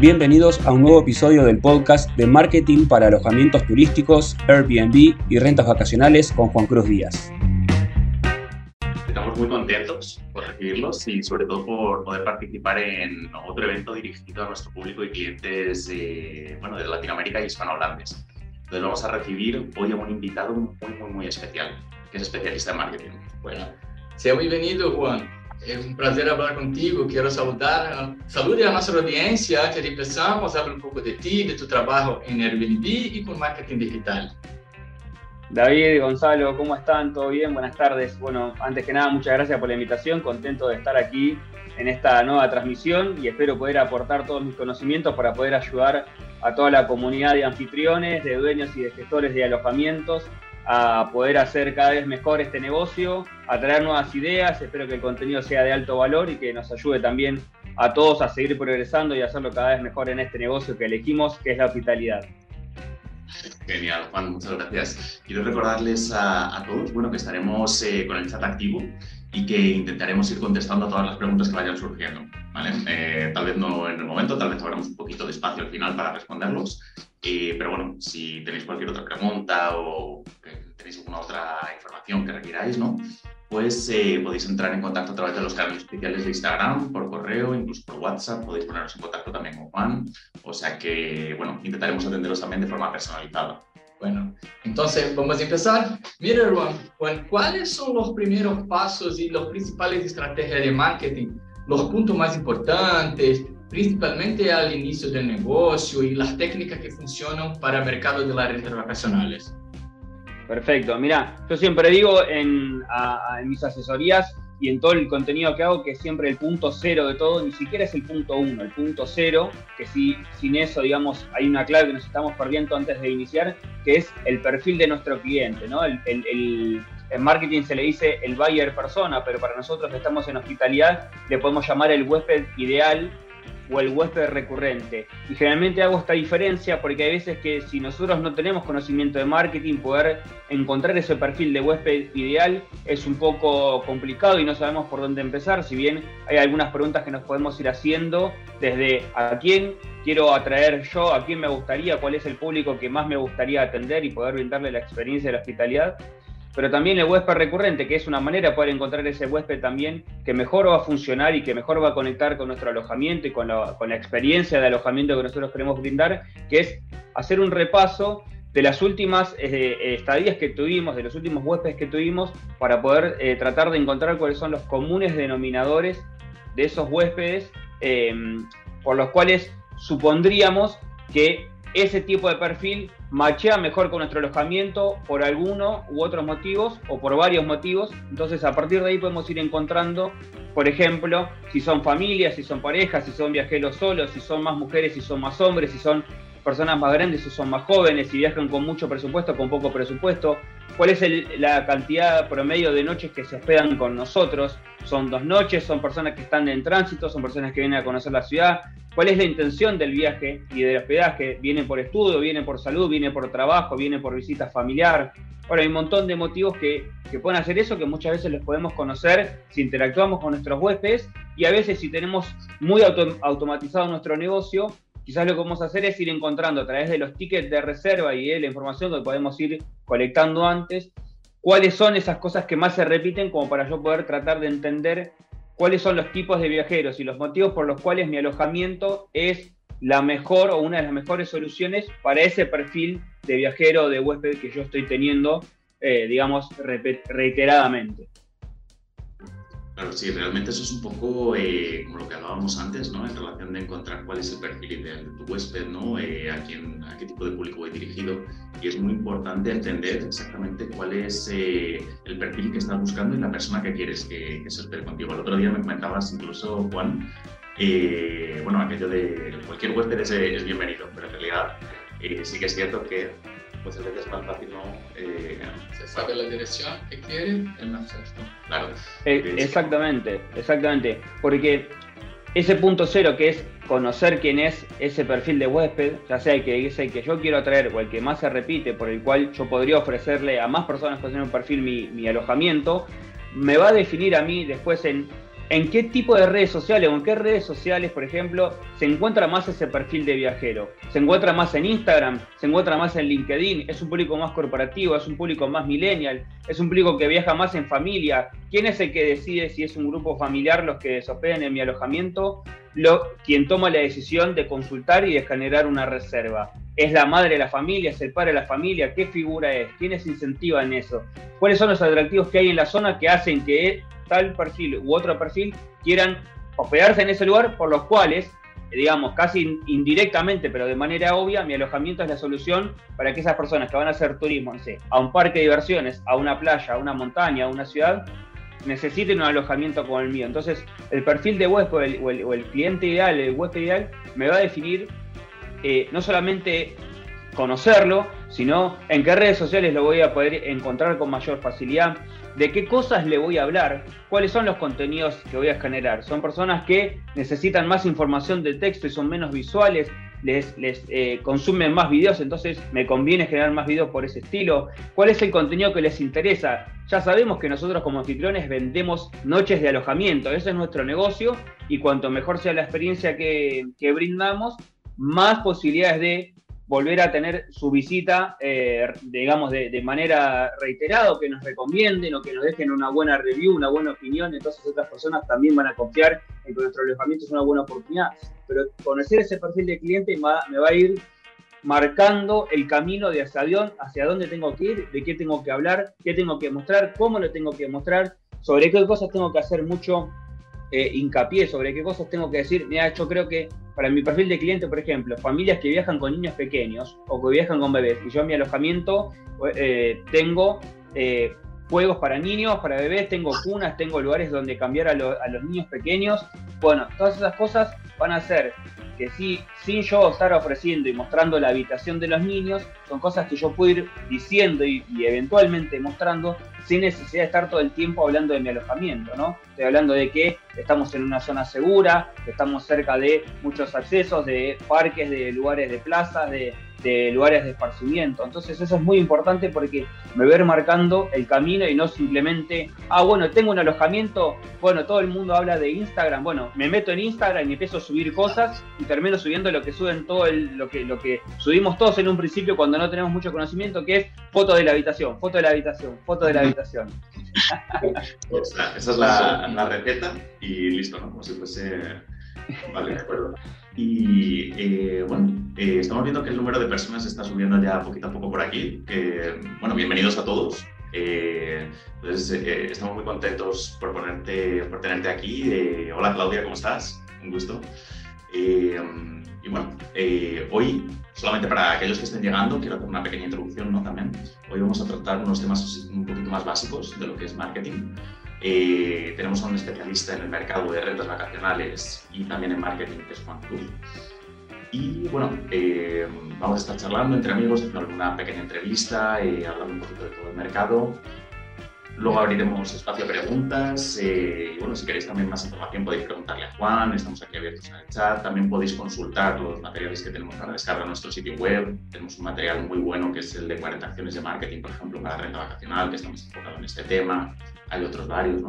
Bienvenidos a un nuevo episodio del podcast de marketing para alojamientos turísticos, Airbnb y rentas vacacionales con Juan Cruz Díaz. Estamos muy contentos por recibirlos y sobre todo por poder participar en otro evento dirigido a nuestro público y clientes bueno, de Latinoamérica y hispanohablantes. Entonces vamos a recibir hoy a un invitado muy, muy, muy especial, que es especialista en marketing. Bueno, sea bienvenido Juan. Es un placer hablar contigo. Quiero saludar, salude a nuestra audiencia. Antes de empezar, vamos a hablar un poco de ti, de tu trabajo en Airbnb y con marketing digital. David, Gonzalo, ¿cómo están? ¿Todo bien? Buenas tardes. Bueno, antes que nada, muchas gracias por la invitación. Contento de estar aquí en esta nueva transmisión y espero poder aportar todos mis conocimientos para poder ayudar a toda la comunidad de anfitriones, de dueños y de gestores de alojamientos a poder hacer cada vez mejor este negocio, a traer nuevas ideas, espero que el contenido sea de alto valor y que nos ayude también a todos a seguir progresando y hacerlo cada vez mejor en este negocio que elegimos, que es la hospitalidad. Genial, Juan, muchas gracias. Quiero recordarles a, todos bueno, que estaremos eh, con el chat activo y que intentaremos ir contestando a todas las preguntas que vayan surgiendo. ¿vale? Eh, tal vez no en el momento, tal vez habremos un poquito de espacio al final para responderlos, eh, pero bueno, si tenéis cualquier otra pregunta o tenéis alguna otra información que requiráis, ¿no? pues eh, podéis entrar en contacto a través de los canales oficiales de Instagram, por correo, incluso por WhatsApp, podéis poneros en contacto también con Juan, o sea que, bueno, intentaremos atenderos también de forma personalizada. Bueno, entonces vamos a empezar. Mira, Juan, ¿cuáles son los primeros pasos y los principales estrategias de marketing? Los puntos más importantes, principalmente al inicio del negocio y las técnicas que funcionan para el mercado de las rentas vacacionales. Perfecto. Mira, yo siempre digo en, mis asesorías y en todo el contenido que hago que siempre el punto cero de todo ni siquiera es el punto uno, el punto cero, que si, sin eso, digamos, hay una clave que nos estamos perdiendo antes de iniciar, que es el perfil de nuestro cliente, ¿no? El, el, en marketing se le dice el buyer persona, pero para nosotros que estamos en hospitalidad le podemos llamar el huésped ideal o el huésped recurrente. Y generalmente hago esta diferencia porque hay veces que si nosotros no tenemos conocimiento de marketing, poder encontrar ese perfil de huésped ideal es un poco complicado y no sabemos por dónde empezar, si bien hay algunas preguntas que nos podemos ir haciendo desde a quién quiero atraer yo, a quién me gustaría, cuál es el público que más me gustaría atender y poder brindarle la experiencia de la hospitalidad pero también el huésped recurrente, que es una manera de poder encontrar ese huésped también que mejor va a funcionar y que mejor va a conectar con nuestro alojamiento y con la, experiencia de alojamiento que nosotros queremos brindar, que es hacer un repaso de las últimas eh, estadías que tuvimos, de los últimos huéspedes que tuvimos, para poder eh, tratar de encontrar cuáles son los comunes denominadores de esos huéspedes, eh, por los cuales supondríamos que ese tipo de perfil machea mejor con nuestro alojamiento por alguno u otros motivos o por varios motivos. Entonces, a partir de ahí podemos ir encontrando, por ejemplo, si son familias, si son parejas, si son viajeros solos, si son más mujeres, si son más hombres, si son personas más grandes, si son más jóvenes, si viajan con mucho presupuesto, con poco presupuesto, cuál es la cantidad promedio de noches que se hospedan con nosotros. Son dos noches, son personas que están en tránsito, son personas que vienen a conocer la ciudad. ¿Cuál es la intención del viaje y del hospedaje? ¿Vienen por estudio, vienen por salud, vienen por trabajo, vienen por visita familiar? Bueno, hay un montón de motivos que, que pueden hacer eso, que muchas veces los podemos conocer si interactuamos con nuestros huéspedes y a veces si tenemos muy automatizado nuestro negocio, quizás lo que vamos a hacer es ir encontrando a través de los tickets de reserva y de la información que podemos ir colectando antes, cuáles son esas cosas que más se repiten como para yo poder tratar de entender cuáles son los tipos de viajeros y los motivos por los cuales mi alojamiento es la mejor o una de las mejores soluciones para ese perfil de viajero o de huésped que yo estoy teniendo, eh, digamos, reiteradamente. Claro, sí, realmente eso es un poco eh, como lo que hablábamos antes, ¿no? En relación de encontrar cuál es el perfil ideal de tu huésped, ¿no? Eh, a, quién, a qué tipo de público voy dirigido. Y es muy importante entender exactamente cuál es eh, el perfil que estás buscando y la persona que quieres que, se hospegue contigo. El otro día me comentabas incluso, Juan, bueno, aquello de cualquier huésped es, es bienvenido, pero en realidad sí que es cierto que pues a veces es más fácil no eh, se sabe la dirección que quiere más fácil claro. Eh, exactamente exactamente. Porque ese punto cero que es conocer quién es ese perfil de huésped ya sea el que es el que yo quiero atraer o el que más se repite por el cual yo podría ofrecerle a más personas que tienen un perfil mi, mi alojamiento me va a definir a mí después en en qué tipo de redes sociales o en qué redes sociales, por ejemplo, se encuentra más ese perfil de viajero. ¿Se encuentra más en Instagram? ¿Se encuentra más en LinkedIn? ¿Es un público más corporativo? ¿Es un público más millennial? ¿Es un público que viaja más en familia? ¿Quién es el que decide si es un grupo familiar los que se en mi alojamiento? Lo, quien toma la decisión de consultar y de generar una reserva. ¿Es la madre de la familia? ¿Es el padre de la familia? ¿Qué figura es? ¿Quiénes incentivan en eso? ¿Cuáles son los atractivos que hay en la zona que hacen que tal perfil u otro perfil quieran hospedarse en ese lugar, por los cuales, digamos, casi indirectamente, pero de manera obvia, mi alojamiento es la solución para que esas personas que van a hacer turismo, no sé, a un parque de diversiones, a una playa, a una montaña, a una ciudad, necesiten un alojamiento como el mío. Entonces, el perfil de huésped o el, cliente ideal, el huésped ideal, me va a definir eh, no solamente conocerlo, sino en qué redes sociales lo voy a poder encontrar con mayor facilidad, de qué cosas le voy a hablar, cuáles son los contenidos que voy a generar. Son personas que necesitan más información de texto y son menos visuales, les, eh, consumen más videos, entonces me conviene generar más videos por ese estilo. ¿Cuál es el contenido que les interesa? Ya sabemos que nosotros como anfitriones vendemos noches de alojamiento, ese es nuestro negocio y cuanto mejor sea la experiencia que brindamos, más posibilidades de volver a tener su visita, eh, digamos, de, manera reiterada, que nos recomienden, o que nos dejen una buena review, una buena opinión, entonces otras personas también van a confiar en que nuestro alojamiento es una buena oportunidad. Pero conocer ese perfil de cliente me va, a ir marcando el camino de hacia, hacia dónde tengo que ir, de qué tengo que hablar, qué tengo que mostrar, cómo lo tengo que mostrar, sobre qué cosas tengo que hacer mucho eh, hincapié, sobre qué cosas tengo que decir. Mira, yo creo que para mi perfil de cliente, por ejemplo, familias que viajan con niños pequeños o que viajan con bebés, y yo en mi alojamiento eh, tengo eh, juegos para niños, para bebés, tengo cunas, tengo lugares donde cambiar a, los niños pequeños. Bueno, todas esas cosas van a ser que si, sin yo estar ofreciendo y mostrando la habitación de los niños, son cosas que yo puedo ir diciendo y, y, eventualmente mostrando sin necesidad de estar todo el tiempo hablando de mi alojamiento, ¿no? Estoy hablando de que estamos en una zona segura, que estamos cerca de muchos accesos, de parques, de lugares de plazas, de de lugares de esparcimiento. Entonces eso es muy importante porque me ver marcando el camino y no simplemente, ah, bueno, tengo un alojamiento, bueno, todo el mundo habla de Instagram, bueno, me meto en Instagram y empiezo a subir cosas y termino subiendo lo que suben todo el, lo que, lo que subimos todos en un principio cuando no tenemos mucho conocimiento, que es foto de la habitación, foto de la habitación, foto de la habitación. esa, es la, receta y listo, ¿no? Como si fuese Vale, de acuerdo. Y eh, bueno, eh, estamos viendo que el número de personas está subiendo ya poquito a poco por aquí. bueno, bienvenidos a todos. Eh, entonces, estamos muy contentos por, ponerte, por tenerte aquí. hola Claudia, ¿cómo estás? Un gusto. y bueno, hoy, solamente para aquellos que estén llegando, quiero hacer una pequeña introducción ¿no? también. Hoy vamos a tratar unos temas un poquito más básicos de lo que es marketing. Eh, tenemos a un especialista en el mercado de rentas vacacionales y también en marketing, que es Juan Cruz. Y bueno, eh, vamos a estar charlando entre amigos, haciendo una pequeña entrevista, eh, hablando un poquito de todo el mercado. Luego abriremos espacio a preguntas. y bueno, si queréis también más información podéis preguntarle a Juan, estamos aquí abiertos en el chat. También podéis consultar los materiales que tenemos para descargar en nuestro sitio web. Tenemos un material muy bueno que es el de 40 acciones de marketing, por ejemplo, para renta vacacional, que estamos enfocados en este tema hay otros varios, ¿no?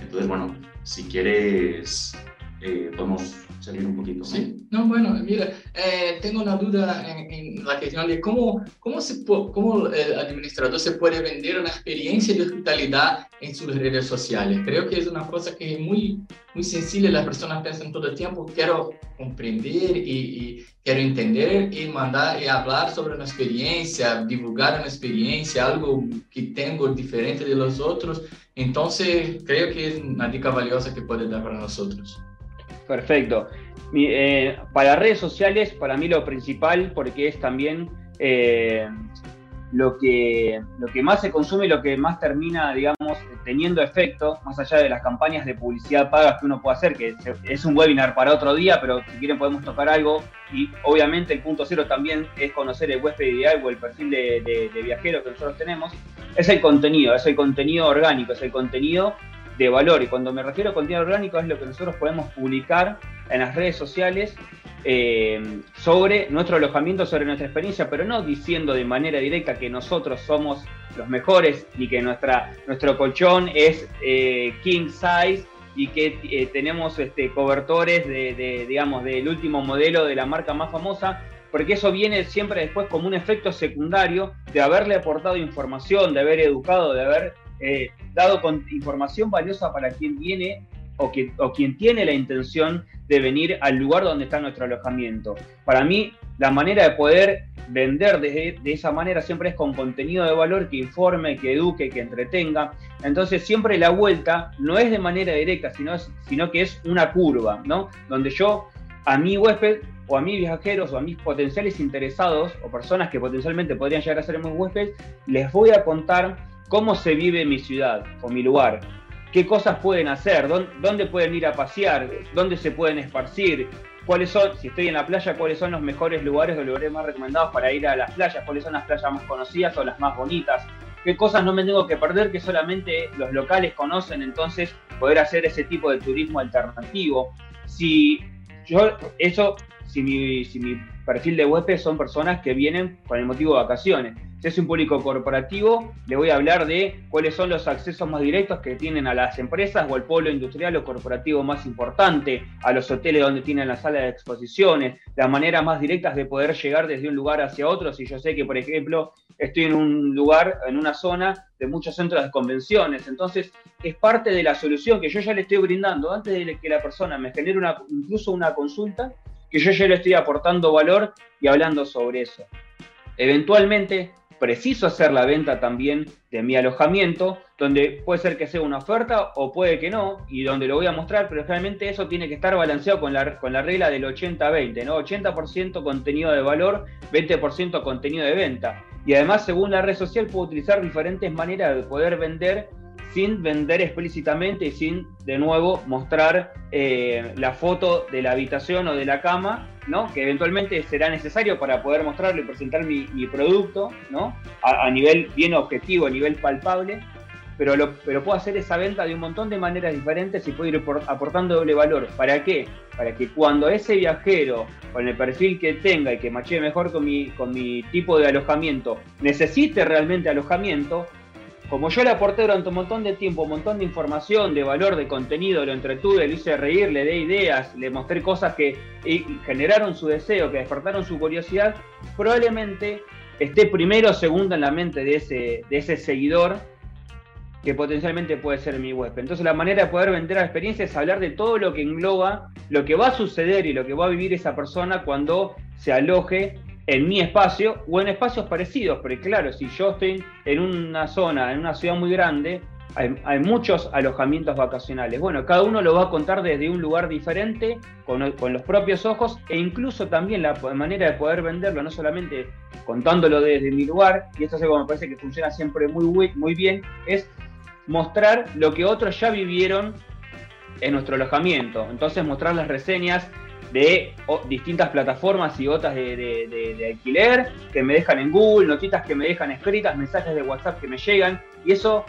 Entonces, bueno, si quieres, eh, podemos salir un poquito. Sí, no, bueno, mira, eh, tengo una duda en, la cuestión de cómo, cómo, se, cómo el administrador se puede vender una experiencia de hospitalidad en sus redes sociales. Creo que es una cosa que es muy, muy sencilla, las personas piensan todo el tiempo, quiero comprender y, y quiero entender y mandar y hablar sobre una experiencia, divulgar una experiencia, algo que tengo diferente de los otros. Entonces, creo que es una dica valiosa que puede dar para nosotros. Perfecto. Eh, para redes sociales, para mí lo principal, porque es también eh, lo, que, lo que más se consume y lo que más termina, digamos, teniendo efecto, más allá de las campañas de publicidad pagas que uno puede hacer, que es un webinar para otro día, pero si quieren podemos tocar algo. Y obviamente el punto cero también es conocer el huésped ideal o el perfil de, de viajero que nosotros tenemos. Es el contenido, es el contenido orgánico, es el contenido de valor. Y cuando me refiero a contenido orgánico es lo que nosotros podemos publicar en las redes sociales eh, sobre nuestro alojamiento, sobre nuestra experiencia, pero no diciendo de manera directa que nosotros somos los mejores ni que nuestra, nuestro colchón es eh, king size y que eh, tenemos este, cobertores de, digamos, del último modelo de la marca más famosa, porque eso viene siempre después como un efecto secundario de haberle aportado información, de haber educado, de haber eh, dado con información valiosa para quien viene o, que, quien tiene la intención de venir al lugar donde está nuestro alojamiento. Para mí, la manera de poder vender de, de, esa manera siempre es con contenido de valor que informe, que eduque, que entretenga. Entonces siempre la vuelta no es de manera directa, sino, sino que es una curva, ¿no? Donde yo a mi huésped o a mis viajeros o a mis potenciales interesados o personas que potencialmente podrían llegar a ser mis huéspedes, les voy a contar cómo se vive mi ciudad o mi lugar, qué cosas pueden hacer, dónde pueden ir a pasear, dónde se pueden esparcir, cuáles son, si estoy en la playa, cuáles son los mejores lugares o lugares más recomendados para ir a las playas, cuáles son las playas más conocidas o las más bonitas, qué cosas no me tengo que perder que solamente los locales conocen, entonces poder hacer ese tipo de turismo alternativo. Si yo, eso, si mi, si mi perfil de web son personas que vienen con el motivo de vacaciones. Si es un público corporativo, le voy a hablar de cuáles son los accesos más directos que tienen a las empresas o al pueblo industrial o corporativo más importante, a los hoteles donde tienen la sala de exposiciones, las maneras más directas de poder llegar desde un lugar hacia otro. Si yo sé que, por ejemplo, estoy en un lugar, en una zona de muchos centros de convenciones, entonces es parte de la solución que yo ya le estoy brindando antes de que la persona me genere incluso una consulta, que yo ya le estoy aportando valor y hablando sobre eso. Eventualmente, preciso hacer la venta también de mi alojamiento, donde puede ser que sea una oferta o puede que no, y donde lo voy a mostrar, pero realmente eso tiene que estar balanceado con la, con la regla del 80-20, ¿no? 80% contenido de valor, 20% contenido de venta. Y además, según la red social, puedo utilizar diferentes maneras de poder vender sin vender explícitamente y sin de nuevo mostrar eh, la foto de la habitación o de la cama, que eventualmente será necesario para poder mostrarlo y presentar mi, producto ¿no? A, nivel bien objetivo, a nivel palpable, pero, pero puedo hacer esa venta de un montón de maneras diferentes y puedo ir aportando doble valor. ¿Para qué? Para que cuando ese viajero, con el perfil que tenga y que machee mejor con mi, con mi tipo de alojamiento, necesite realmente alojamiento, como yo le aporté durante un montón de tiempo, un montón de información, de valor, de contenido, lo entretuve, le hice reír, le di ideas, le mostré cosas que generaron su deseo, que despertaron su curiosidad, probablemente esté primero o segundo en la mente de ese, de ese seguidor que potencialmente puede ser mi web. Entonces la manera de poder vender la experiencia es hablar de todo lo que engloba, lo que va a suceder y lo que va a vivir esa persona cuando se aloje en mi espacio o en espacios parecidos, porque claro, si yo estoy en una zona, en una ciudad muy grande, hay, muchos alojamientos vacacionales. Bueno, cada uno lo va a contar desde un lugar diferente, con, los propios ojos, e incluso también la manera de poder venderlo, no solamente contándolo desde mi lugar, y esto es algo que me parece que funciona siempre muy, muy bien, es mostrar lo que otros ya vivieron en nuestro alojamiento. Entonces mostrar las reseñas de distintas plataformas y otras de, alquiler que me dejan en Google, notitas que me dejan escritas, mensajes de WhatsApp que me llegan, y eso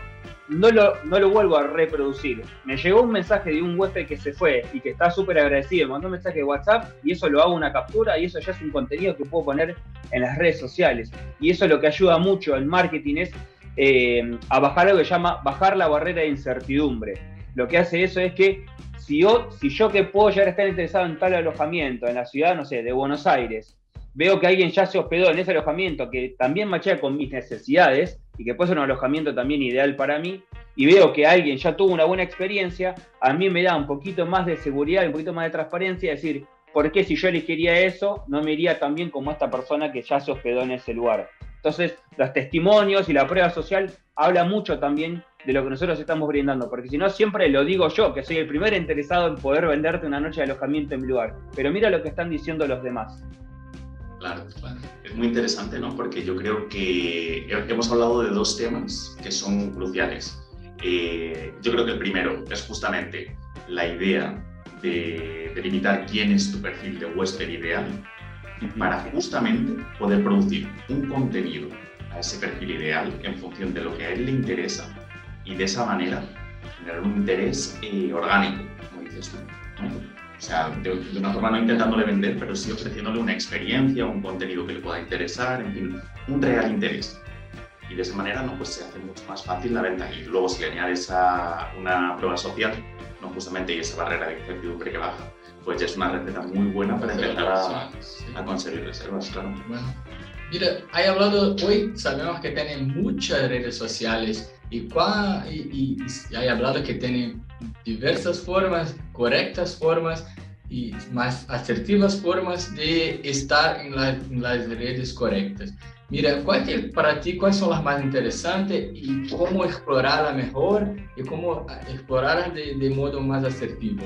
no lo, no lo vuelvo a reproducir. Me llegó un mensaje de un huésped que se fue y que está súper agradecido, me mandó un mensaje de WhatsApp y eso lo hago una captura y eso ya es un contenido que puedo poner en las redes sociales. Y eso lo que ayuda mucho al marketing es eh, a bajar lo que llama bajar la barrera de incertidumbre. Lo que hace eso es que si yo, que puedo llegar a estar interesado en tal alojamiento en la ciudad, no sé, de Buenos Aires, veo que alguien ya se hospedó en ese alojamiento que también machea con mis necesidades y que puede ser un alojamiento también ideal para mí, y veo que alguien ya tuvo una buena experiencia, a mí me da un poquito más de seguridad, un poquito más de transparencia, decir, ¿por qué si yo elegiría eso, no me iría tan bien como esta persona que ya se hospedó en ese lugar? Entonces, los testimonios y la prueba social habla mucho también de lo que nosotros estamos brindando, porque si no, siempre lo digo yo, que soy el primer interesado en poder venderte una noche de alojamiento en mi lugar. Pero mira lo que están diciendo los demás. Claro, claro. Es muy interesante, ¿no? Porque yo creo que hemos hablado de dos temas que son cruciales. Eh, yo creo que el primero es justamente la idea de, de limitar quién es tu perfil de huésped ideal para justamente poder producir un contenido a ese perfil ideal en función de lo que a él le interesa y de esa manera generar un interés eh, orgánico, como dices tú. O sea, de, una forma no intentándole vender, pero sí ofreciéndole una experiencia, un contenido que le pueda interesar, en fin, un real interés. Y de esa manera no, pues se hace mucho más fácil la venta. Y luego si le añades a una prueba social, ¿no? justamente y esa barrera de incertidumbre que baja, pues ya es una receta muy buena para empezar a, a conseguir reservas, claro. Bueno. Mira, hay hablado, hoy sabemos que tienen muchas redes sociales y, y, y, hay hablado que tienen diversas formas, correctas formas y más asertivas formas de estar en, en las redes correctas. Mira, ¿cuál para ti cuáles son las más interesantes y cómo explorarlas mejor y cómo explorarlas de, de modo más asertivo?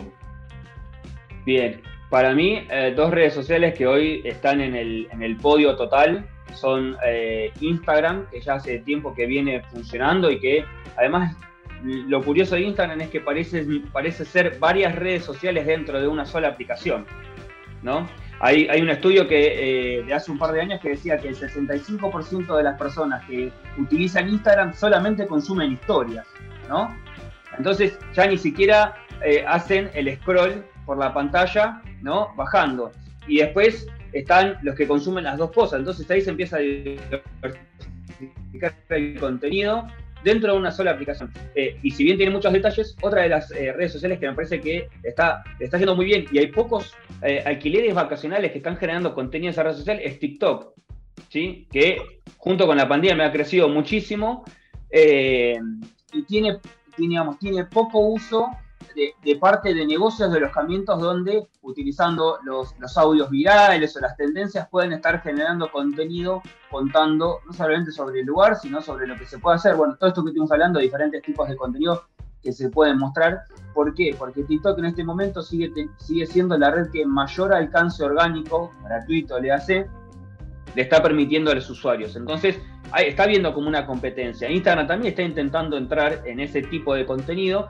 Bien, para mí, eh, dos redes sociales que hoy están en el, en el podio total son eh, Instagram, que ya hace tiempo que viene funcionando y que además lo curioso de Instagram es que parece, parece ser varias redes sociales dentro de una sola aplicación, ¿no? Hay, un estudio que eh, de hace un par de años que decía que el 65% de las personas que utilizan Instagram solamente consumen historias, ¿no? Entonces ya ni siquiera eh, hacen el scroll por la pantalla, ¿no? Bajando. Y después están los que consumen las dos cosas. Entonces ahí se empieza a diversificar el contenido dentro de una sola aplicación. Eh, y si bien tiene muchos detalles, otra de las eh, redes sociales que me parece que está, está muy bien y hay pocos eh, alquileres vacacionales que están generando contenido en esa red social es TikTok, ¿sí? que junto con la pandemia me ha crecido muchísimo y tiene, tiene poco uso de, parte de negocios de alojamientos donde utilizando los, audios virales o las tendencias pueden estar generando contenido contando no solamente sobre el lugar, sino sobre lo que se puede hacer. Bueno, todo esto que estamos hablando, de diferentes tipos de contenido que se pueden mostrar. ¿Por qué? Porque TikTok en este momento sigue, sigue siendo la red que mayor alcance orgánico, gratuito, le hace, le está permitiendo a los usuarios. Entonces, está viendo como una competencia. Instagram también está intentando entrar en ese tipo de contenido,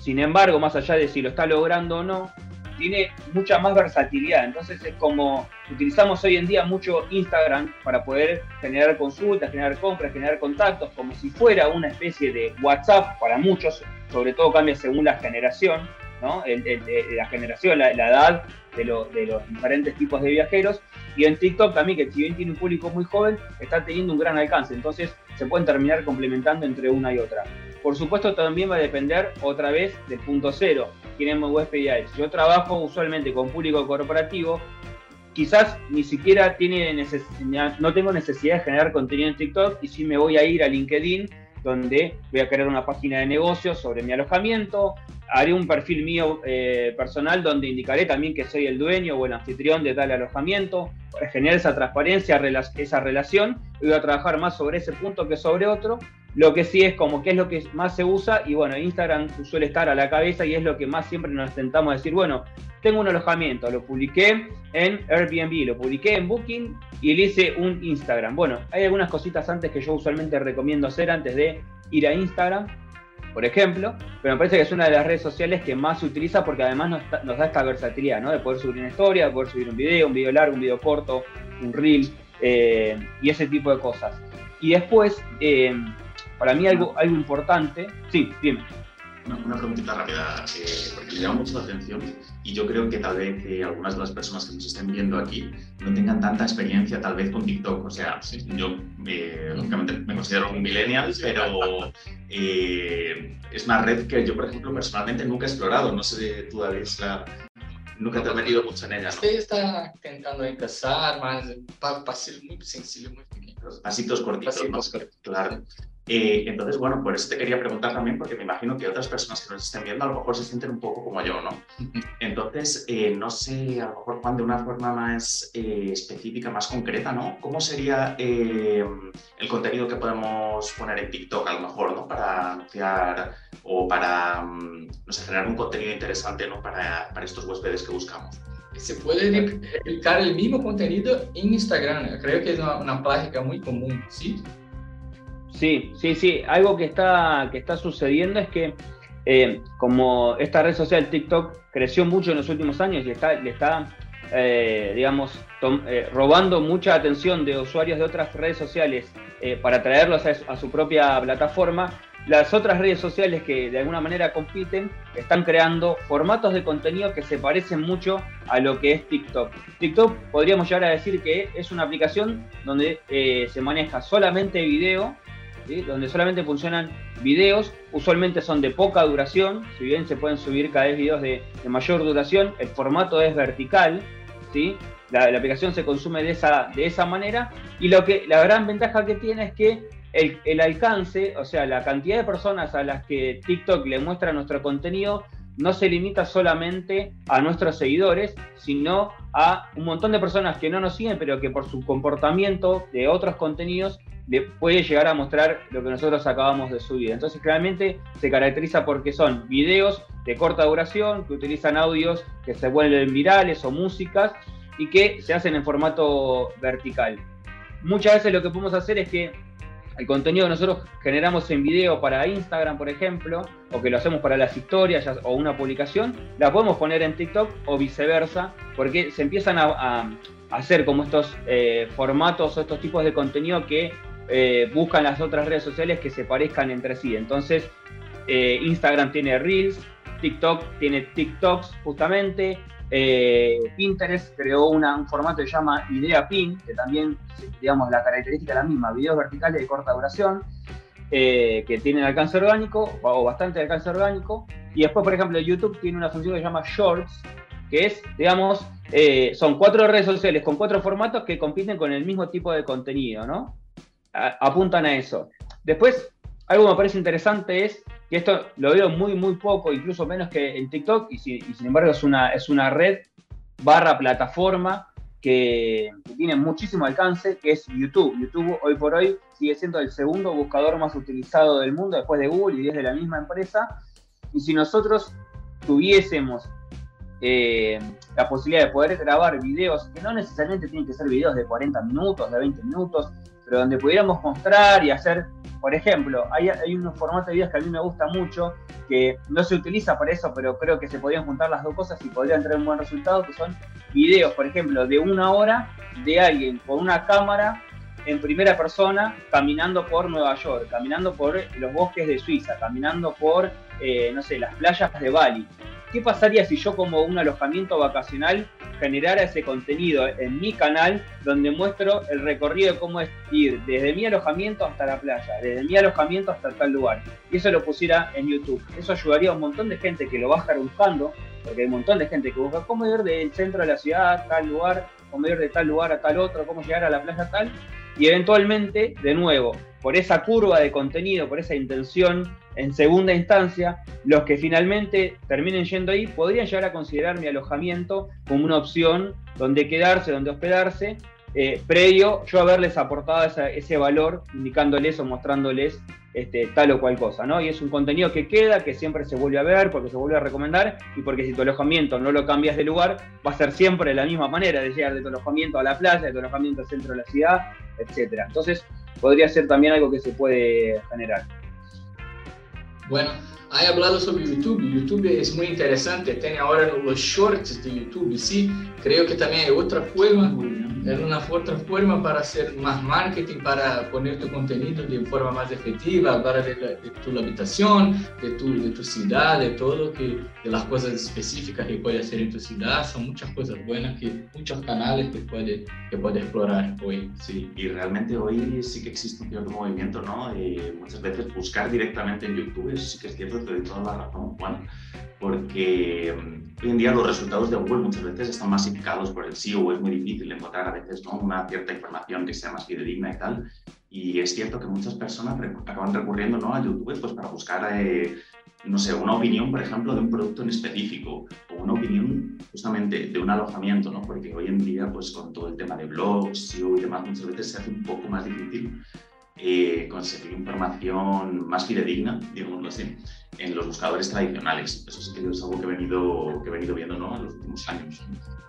sin embargo, más allá de si lo está logrando o no, tiene mucha más versatilidad. Entonces es como utilizamos hoy en día mucho Instagram para poder generar consultas, generar compras, generar contactos, como si fuera una especie de WhatsApp para muchos, sobre todo cambia según la generación, ¿no? la generación, la, edad de, de, los diferentes tipos de viajeros. Y en TikTok también, que si bien tiene un público muy joven, está teniendo un gran alcance. Entonces se pueden terminar complementando entre una y otra. Por supuesto, también va a depender otra vez del punto cero. Queremos web ideales. Yo trabajo usualmente con público corporativo. Quizás ni siquiera tiene necesidad, no tengo necesidad de generar contenido en TikTok y sí me voy a ir a LinkedIn donde voy a crear una página de negocios sobre mi alojamiento, haré un perfil mío eh, personal donde indicaré también que soy el dueño o el anfitrión de tal alojamiento, para generar esa transparencia, esa relación, voy a trabajar más sobre ese punto que sobre otro. Lo que sí es como qué es lo que más se usa, y bueno, Instagram suele estar a la cabeza y es lo que más siempre nos intentamos decir, bueno, tengo un alojamiento, lo publiqué en Airbnb, lo publiqué en Booking y le hice un Instagram. Bueno, hay algunas cositas antes que yo usualmente recomiendo hacer antes de ir a Instagram por ejemplo, pero me parece que es una de las redes sociales que más se utiliza porque además nos, da esta versatilidad, ¿no? De poder subir una historia, de poder subir un video, un video largo, un video corto, un reel eh, y ese tipo de cosas. Y después, eh, para mí algo, algo importante, sí, dime. Una, preguntita rápida, eh, porque me llama mucho la atención y yo creo que tal vez eh, algunas de las personas que nos estén viendo aquí no tengan tanta experiencia tal vez con TikTok. O sea, yo eh, lógicamente me considero un millennial, pero es una red que yo, por ejemplo, personalmente nunca he explorado. No sé, tú David, la, nunca te has metido mucho en ella. ¿no? Sí, está intentando empezar, más pasos muy sencillo, muy pequeños. Pasitos cortitos. Pasitos cortitos. Claro. Eh, entonces, bueno, por eso te quería preguntar también, porque me imagino que otras personas que nos estén viendo a lo mejor se sienten un poco como yo, ¿no? Entonces, eh, no sé, a lo mejor Juan, de una forma más eh, específica, más concreta, ¿no? ¿Cómo sería el contenido que podemos poner en TikTok, a lo mejor, ¿no? Para anunciar o para, mm, no sé, generar un contenido interesante, ¿no? Para, para estos huéspedes que buscamos. Se puede replicar el mismo contenido en Instagram. Creo que es una, una práctica muy común, ¿sí? Sí, sí, sí. Algo que está, que está sucediendo es que eh, como esta red social TikTok creció mucho en los últimos años y está, le está, eh, digamos, eh, robando mucha atención de usuarios de otras redes sociales para traerlos a, su propia plataforma, las otras redes sociales que de alguna manera compiten están creando formatos de contenido que se parecen mucho a lo que es TikTok. TikTok podríamos llegar a decir que es una aplicación donde se maneja solamente video donde solamente funcionan videos, usualmente son de poca duración, si bien se pueden subir cada vez videos de, mayor duración, el formato es vertical, ¿sí? La, aplicación se consume de esa, de esa manera y lo que, la gran ventaja que tiene es que el, el, alcance, o sea, la cantidad de personas a las que TikTok le muestra nuestro contenido no se limita solamente a nuestros seguidores, sino a un montón de personas que no nos siguen, pero que por su comportamiento de otros contenidos le puede llegar a mostrar lo que nosotros acabamos de subir. Entonces, claramente se caracteriza porque son videos de corta duración, que utilizan audios que se vuelven virales o músicas y que se hacen en formato vertical. Muchas veces lo que podemos hacer es que el contenido que nosotros generamos en video para Instagram, por ejemplo, o que lo hacemos para las historias o una publicación, la podemos poner en TikTok o viceversa, porque se empiezan a, hacer como estos eh, formatos o estos tipos de contenido que eh, buscan las otras redes sociales que se parezcan entre sí. Entonces, eh, Instagram tiene Reels, TikTok tiene TikToks justamente, eh, Pinterest creó un formato que se llama Idea Pin, que también, digamos, la característica es la misma, videos verticales de corta duración, eh, que tienen alcance orgánico, o bastante alcance orgánico. Y después, por ejemplo, YouTube tiene una función que se llama Shorts, que es, digamos, eh, son cuatro redes sociales con cuatro formatos que compiten con el mismo tipo de contenido, ¿no? Apuntan a eso. Después, algo que me parece interesante es y esto lo veo muy, muy poco, incluso menos que en TikTok, y, sin embargo es una, es una red barra plataforma que, tiene muchísimo alcance, que es YouTube. YouTube hoy por hoy sigue siendo el segundo buscador más utilizado del mundo después de Google y es de la misma empresa. Y si nosotros tuviésemos eh, la posibilidad de poder grabar videos, que no necesariamente tienen que ser videos de 40 minutos, de 20 minutos, pero donde pudiéramos mostrar y hacer por ejemplo, hay, hay unos formatos de videos que a mí me gusta mucho, que no se utiliza para eso, pero creo que se podrían juntar las dos cosas y podrían tener un buen resultado, que son videos, por ejemplo, de una hora de alguien con una cámara en primera persona caminando por Nueva York, caminando por los bosques de Suiza, caminando por, eh, no sé, las playas de Bali. ¿Qué pasaría si yo como un alojamiento vacacional generara ese contenido en mi canal donde muestro el recorrido de cómo es ir desde mi alojamiento hasta la playa, desde mi alojamiento hasta tal lugar? Y eso lo pusiera en YouTube. Eso ayudaría a un montón de gente que lo va a estar buscando, porque hay un montón de gente que busca cómo ir del centro de la ciudad a tal lugar, cómo ir de tal lugar a tal otro, cómo llegar a la playa tal. Y eventualmente, de nuevo, por esa curva de contenido, por esa intención en segunda instancia, los que finalmente terminen yendo ahí podrían llegar a considerar mi alojamiento como una opción donde quedarse, donde hospedarse, eh, previo yo haberles aportado ese valor, indicándoles o mostrándoles este, tal o cual cosa, ¿no? Y es un contenido que queda, que siempre se vuelve a ver, porque se vuelve a recomendar, y porque si tu alojamiento no lo cambias de lugar, va a ser siempre de la misma manera, de llegar de tu alojamiento a la playa, de tu alojamiento al centro de la ciudad, etc. Entonces, podría ser también algo que se puede generar. Bueno, hay hablado sobre YouTube. YouTube es muy interesante. Tiene ahora los shorts de YouTube. Sí, creo que también hay otra forma es una otra forma para hacer más marketing, para poner tu contenido de forma más efectiva, para de, de tu habitación, de tu, de tu ciudad, de todo, que, de las cosas específicas que puede hacer en tu ciudad. Son muchas cosas buenas, que muchos canales que puede, que puede explorar hoy. Sí, y realmente hoy sí que existe un cierto movimiento, ¿no? Y muchas veces buscar directamente en YouTube, sí que es cierto, te doy toda la razón, Juan, porque mm, hoy en día los resultados de Google muchas veces están masificados por el SEO, es muy difícil encontrar a veces ¿no? una cierta información que sea más fidedigna y tal. Y es cierto que muchas personas acaban recurriendo ¿no? a YouTube pues, para buscar, eh, no sé, una opinión, por ejemplo, de un producto en específico o una opinión justamente de un alojamiento, ¿no? porque hoy en día, pues con todo el tema de blogs, SEO y demás, muchas veces se hace un poco más difícil eh, conseguir información más fidedigna, digámoslo así, en los buscadores tradicionales. Eso sí que es algo que he venido, que he venido viendo ¿no? en los últimos años.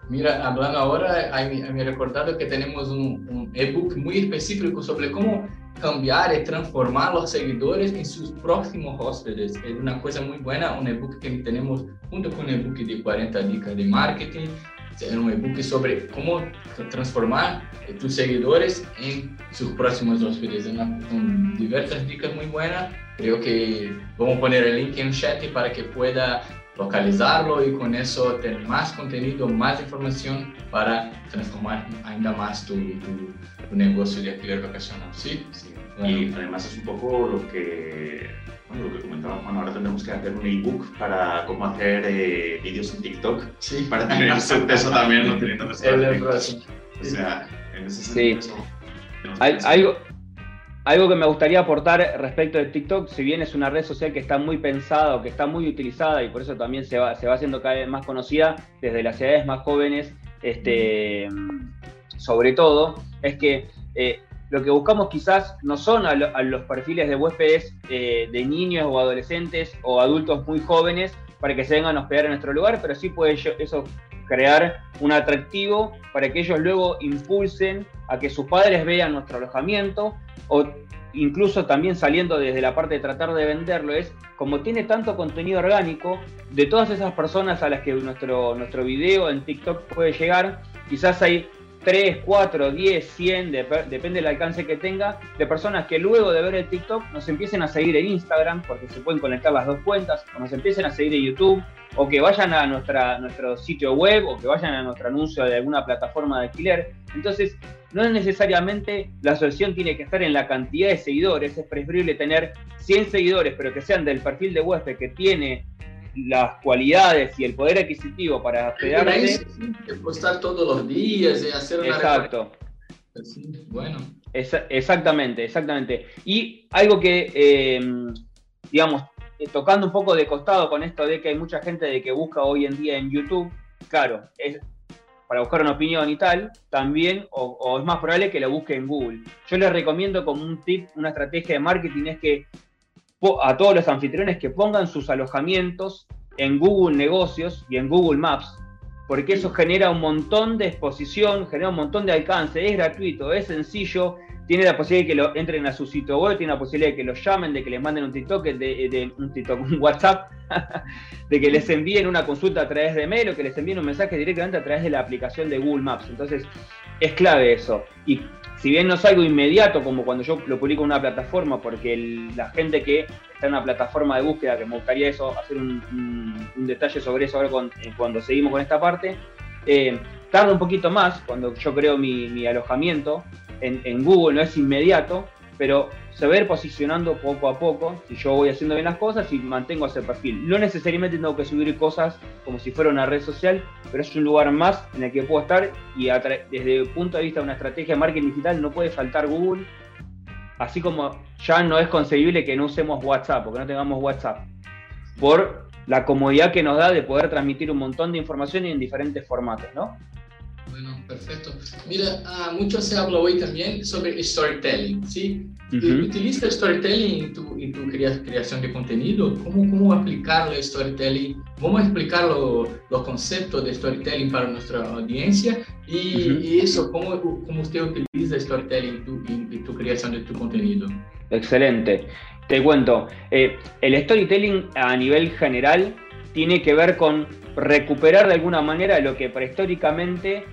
Mira, hablando ahora, me he recordado que tenemos un, un ebook muy específico sobre cómo cambiar y transformar los seguidores en sus próximos hóspedes. Es una cosa muy buena, un ebook que tenemos junto con un ebook de 40 dicas de marketing un ebook sobre cómo transformar tus seguidores en sus próximos hóspedes, con diversas dicas muy buenas. Creo que vamos a poner el link en el chat para que pueda localizarlo y con eso tener más contenido, más información para transformar ainda más tu, tu, tu negocio de alquiler vacacional. Sí, sí. Y además es un poco lo que, bueno, lo que comentaba Juan, ahora tendremos que hacer un ebook para cómo hacer eh, vídeos en TikTok Sí. para tener suceso también no teniendo El restaurantes. próximo. O sea, en ese Sí. sentido que pensar. algo, algo que me gustaría aportar respecto de TikTok, si bien es una red social que está muy pensada o que está muy utilizada y por eso también se va, se va haciendo cada vez más conocida desde las edades más jóvenes, este, sobre todo, es que eh, lo que buscamos quizás no son a, lo- a los perfiles de huéspedes eh, de niños o adolescentes o adultos muy jóvenes para que se vengan a hospedar en nuestro lugar, pero sí puede eso crear un atractivo para que ellos luego impulsen a que sus padres vean nuestro alojamiento o incluso también saliendo desde la parte de tratar de venderlo es como tiene tanto contenido orgánico de todas esas personas a las que nuestro, nuestro video en TikTok puede llegar, quizás hay 3, 4, 10, 100, dep- depende del alcance que tenga, de personas que luego de ver el TikTok nos empiecen a seguir en Instagram, porque se pueden conectar las dos cuentas, o nos empiecen a seguir en YouTube, o que vayan a nuestra, nuestro sitio web, o que vayan a nuestro anuncio de alguna plataforma de alquiler. Entonces, no es necesariamente la asociación tiene que estar en la cantidad de seguidores, es preferible tener 100 seguidores, pero que sean del perfil de huésped que tiene las cualidades y el poder adquisitivo para hospedarse. Sí, de postar todos los días, de hacer una Exacto. Sí, bueno. Esa- exactamente, exactamente. Y algo que, eh, digamos, eh, tocando un poco de costado con esto de que hay mucha gente de que busca hoy en día en YouTube, claro, es para buscar una opinión y tal, también, o, o es más probable que lo busque en Google. Yo les recomiendo como un tip, una estrategia de marketing, es que a todos los anfitriones que pongan sus alojamientos en Google Negocios y en Google Maps, porque eso genera un montón de exposición, genera un montón de alcance, es gratuito, es sencillo, tiene la posibilidad de que lo entren a su sitio web, tiene la posibilidad de que los llamen, de que les manden un TikTok, de, de- un un WhatsApp, de que les envíen una consulta a través de mail o que les envíen un mensaje directamente a través de la aplicación de Google Maps. Entonces, es clave eso. Si bien no es algo inmediato, como cuando yo lo publico en una plataforma, porque el- la gente que está en una plataforma de búsqueda, que me gustaría eso, hacer un, detalle sobre eso ahora con- eh, cuando seguimos con esta parte, eh, tarda un poquito más cuando yo creo mi, mi alojamiento en, en Google, no es inmediato, pero se ir posicionando poco a poco si yo voy haciendo bien las cosas y mantengo ese perfil. No necesariamente tengo que subir cosas como si fuera una red social, pero es un lugar más en el que puedo estar y desde el punto de vista de una estrategia de marketing digital no puede faltar Google, así como ya no es concebible que no usemos WhatsApp o que no tengamos WhatsApp, por la comodidad que nos da de poder transmitir un montón de información en diferentes formatos, ¿no? Bueno, perfecto. Mira, ah, mucho se habla hoy también sobre storytelling, ¿sí? Ujú. ¿Utiliza storytelling en tu, en tu crea- creación de contenido? ¿Cómo, cómo aplicar el storytelling? Vamos a explicar lo- los conceptos de storytelling para nuestra audiencia y eso, cómo, cómo usted utiliza storytelling en tu, en- en tu creación de tu contenido. Excelente. Te cuento, eh, el storytelling a nivel general tiene que ver con recuperar de alguna manera lo que prehistóricamente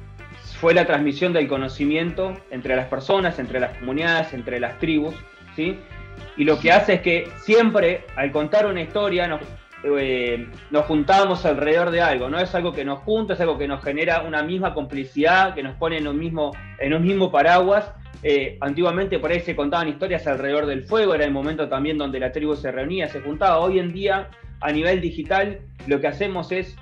fue la transmisión del conocimiento entre las personas, entre las comunidades, entre las tribus, ¿sí? Y lo que hace es que siempre al contar una historia nos, eh, nos juntamos alrededor de algo, ¿no? Es algo que nos junta, es algo que nos genera una misma complicidad, que nos pone en un mismo, en un mismo paraguas eh, antiguamente por ahí se contaban historias alrededor del fuego, era el momento también donde la tribu se reunía, se juntaba. Hoy en día, a nivel digital, lo que hacemos es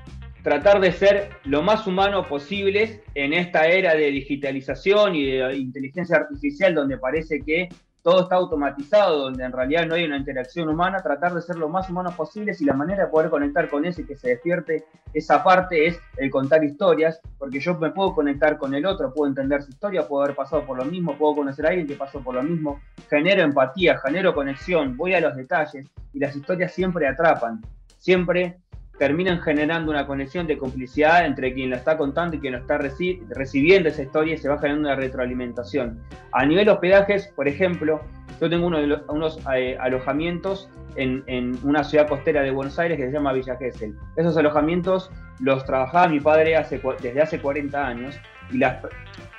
tratar de ser lo más humano posibles en esta era de digitalización y de inteligencia artificial, donde parece que todo está automatizado, donde en realidad no hay una interacción humana, tratar de ser lo más humanos posibles y la manera de poder conectar con ese que se despierte esa parte es el contar historias, porque yo me puedo conectar con el otro, puedo entender su historia, puedo haber pasado por lo mismo, puedo conocer a alguien que pasó por lo mismo, genero empatía, genero conexión, voy a los detalles y las historias siempre atrapan, siempre terminan generando una conexión de complicidad entre quien la está contando y quien lo está reci recibiendo esa historia y se va generando una retroalimentación. A nivel hospedajes, por ejemplo, yo tengo uno de unos eh, alojamientos en, una ciudad costera de Buenos Aires que se llama Villa Gesell. Esos alojamientos los trabajaba mi padre desde hace 40 años y las,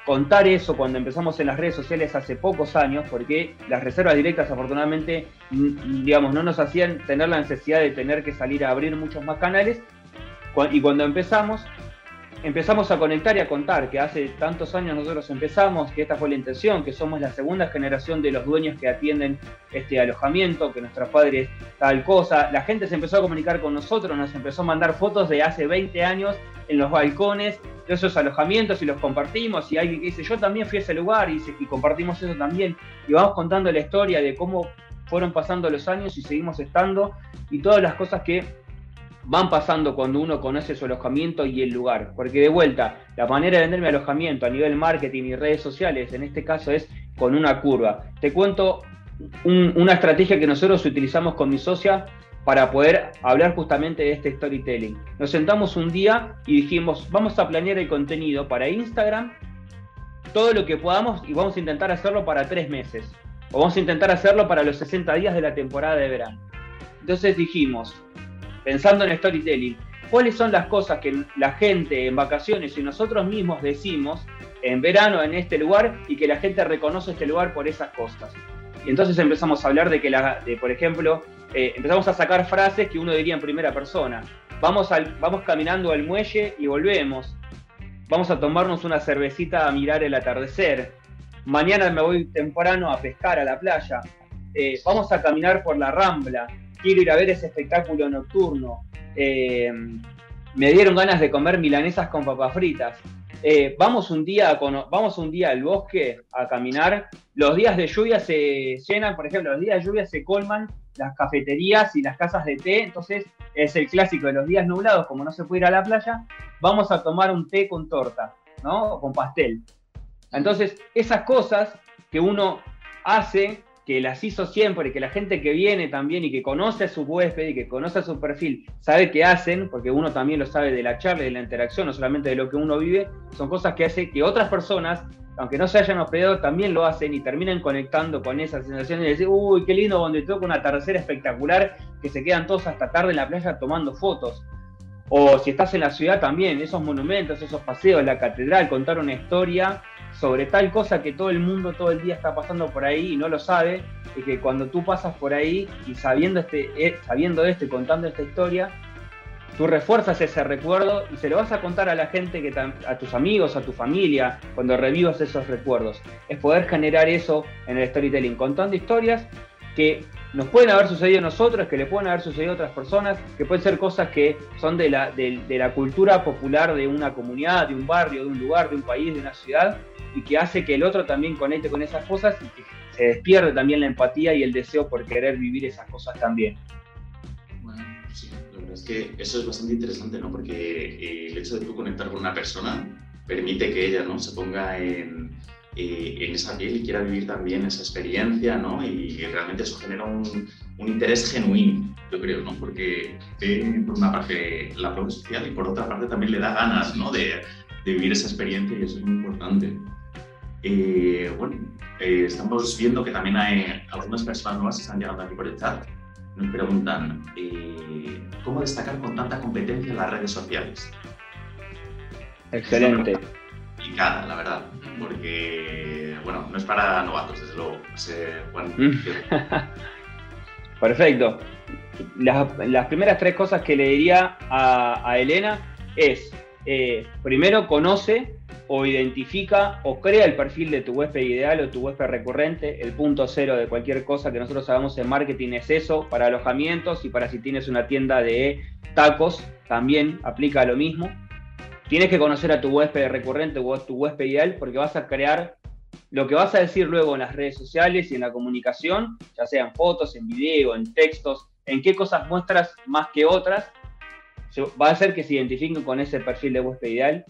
contar eso cuando empezamos en las redes sociales hace pocos años, porque las reservas directas afortunadamente, digamos, no nos hacían tener la necesidad de tener que salir a abrir muchos más canales. Y cuando empezamos, empezamos a conectar y a contar que hace tantos años nosotros empezamos, que esta fue la intención, que somos la segunda generación de los dueños que atienden este alojamiento, que nuestros padres tal cosa. La gente se empezó a comunicar con nosotros, nos empezó a mandar fotos de hace 20 años en los balcones de esos alojamientos y los compartimos. Y alguien que dice, yo también fui a ese lugar y, y compartimos eso también. Y vamos contando la historia de cómo fueron pasando los años y seguimos estando y todas las cosas que van pasando cuando uno conoce su alojamiento y el lugar. Porque de vuelta, la manera de venderme alojamiento a nivel marketing y redes sociales, en este caso es con una curva. Te cuento una estrategia que nosotros utilizamos con mi socia para poder hablar justamente de este storytelling. Nos sentamos un día y dijimos, vamos a planear el contenido para Instagram, todo lo que podamos y vamos a intentar hacerlo para tres meses. O vamos a intentar hacerlo para los 60 días de la temporada de verano. Entonces dijimos, pensando en storytelling, cuáles son las cosas que la gente en vacaciones y nosotros mismos decimos en verano en este lugar y que la gente reconoce este lugar por esas cosas. Y entonces empezamos a hablar de que, la, por ejemplo, eh, empezamos a sacar frases que uno diría en primera persona. Vamos, al, vamos caminando al muelle y volvemos. Vamos a tomarnos una cervecita a mirar el atardecer. Mañana me voy temprano a pescar a la playa. Eh, vamos a caminar por la rambla quiero ir a ver ese espectáculo nocturno. Eh, me dieron ganas de comer milanesas con papas fritas. Eh, vamos, un día vamos un día al bosque a caminar. Los días de lluvia se llenan, por ejemplo, los días de lluvia se colman las cafeterías y las casas de té. Entonces es el clásico de los días nublados, como no se puede ir a la playa, vamos a tomar un té con torta, ¿no? O con pastel. Entonces, esas cosas que uno hace que las hizo siempre, que la gente que viene también y que conoce a su huésped y que conoce a su perfil, sabe qué hacen, porque uno también lo sabe de la charla de la interacción, no solamente de lo que uno vive, son cosas que hace que otras personas, aunque no se hayan hospedado, también lo hacen y terminan conectando con esa sensación de decir, uy, qué lindo, donde toca una atardecer espectacular, que se quedan todos hasta tarde en la playa tomando fotos. O si estás en la ciudad también, esos monumentos, esos paseos, la catedral, contar una historia sobre tal cosa que todo el mundo todo el día está pasando por ahí y no lo sabe, y que cuando tú pasas por ahí y sabiendo, este, eh, sabiendo esto y contando esta historia, tú refuerzas ese recuerdo y se lo vas a contar a la gente, que a tus amigos, a tu familia, cuando revivas esos recuerdos. Es poder generar eso en el storytelling, contando historias que nos pueden haber sucedido a nosotros, que le pueden haber sucedido a otras personas, que pueden ser cosas que son de la, de la cultura popular de una comunidad, de un barrio, de un lugar, de un país, de una ciudad, y que hace que el otro también conecte con esas cosas y que se despierde también la empatía y el deseo por querer vivir esas cosas también. Bueno, sí, la verdad es que eso es bastante interesante, ¿no? Porque eh, el hecho de tú conectar con una persona permite que ella, ¿no? Se ponga en, eh, en esa piel y quiera vivir también esa experiencia, ¿no? Y realmente eso genera un, un interés genuino, yo creo, ¿no? Porque por una parte la prueba social y por otra parte también le da ganas, ¿no? De, de vivir esa experiencia y eso es muy importante. Eh, bueno, eh, estamos viendo que también hay algunas personas nuevas que están llegando aquí por el chat. Nos preguntan, eh, ¿cómo destacar con tanta competencia en las redes sociales? Excelente. Complicada, la verdad, porque, bueno, no es para novatos, desde luego. Perfecto. Las, primeras tres cosas que le diría a, a Elena es, primero, conoce o identifica o crea el perfil de tu huésped ideal o tu huésped recurrente. El punto cero de cualquier cosa que nosotros hagamos en marketing es eso, para alojamientos y para si tienes una tienda de tacos, también aplica lo mismo. Tienes que conocer a tu huésped recurrente o tu huésped ideal porque vas a crear lo que vas a decir luego en las redes sociales y en la comunicación, ya sea en fotos, en video, en textos, en qué cosas muestras más que otras, va a hacer que se identifiquen con ese perfil de huésped ideal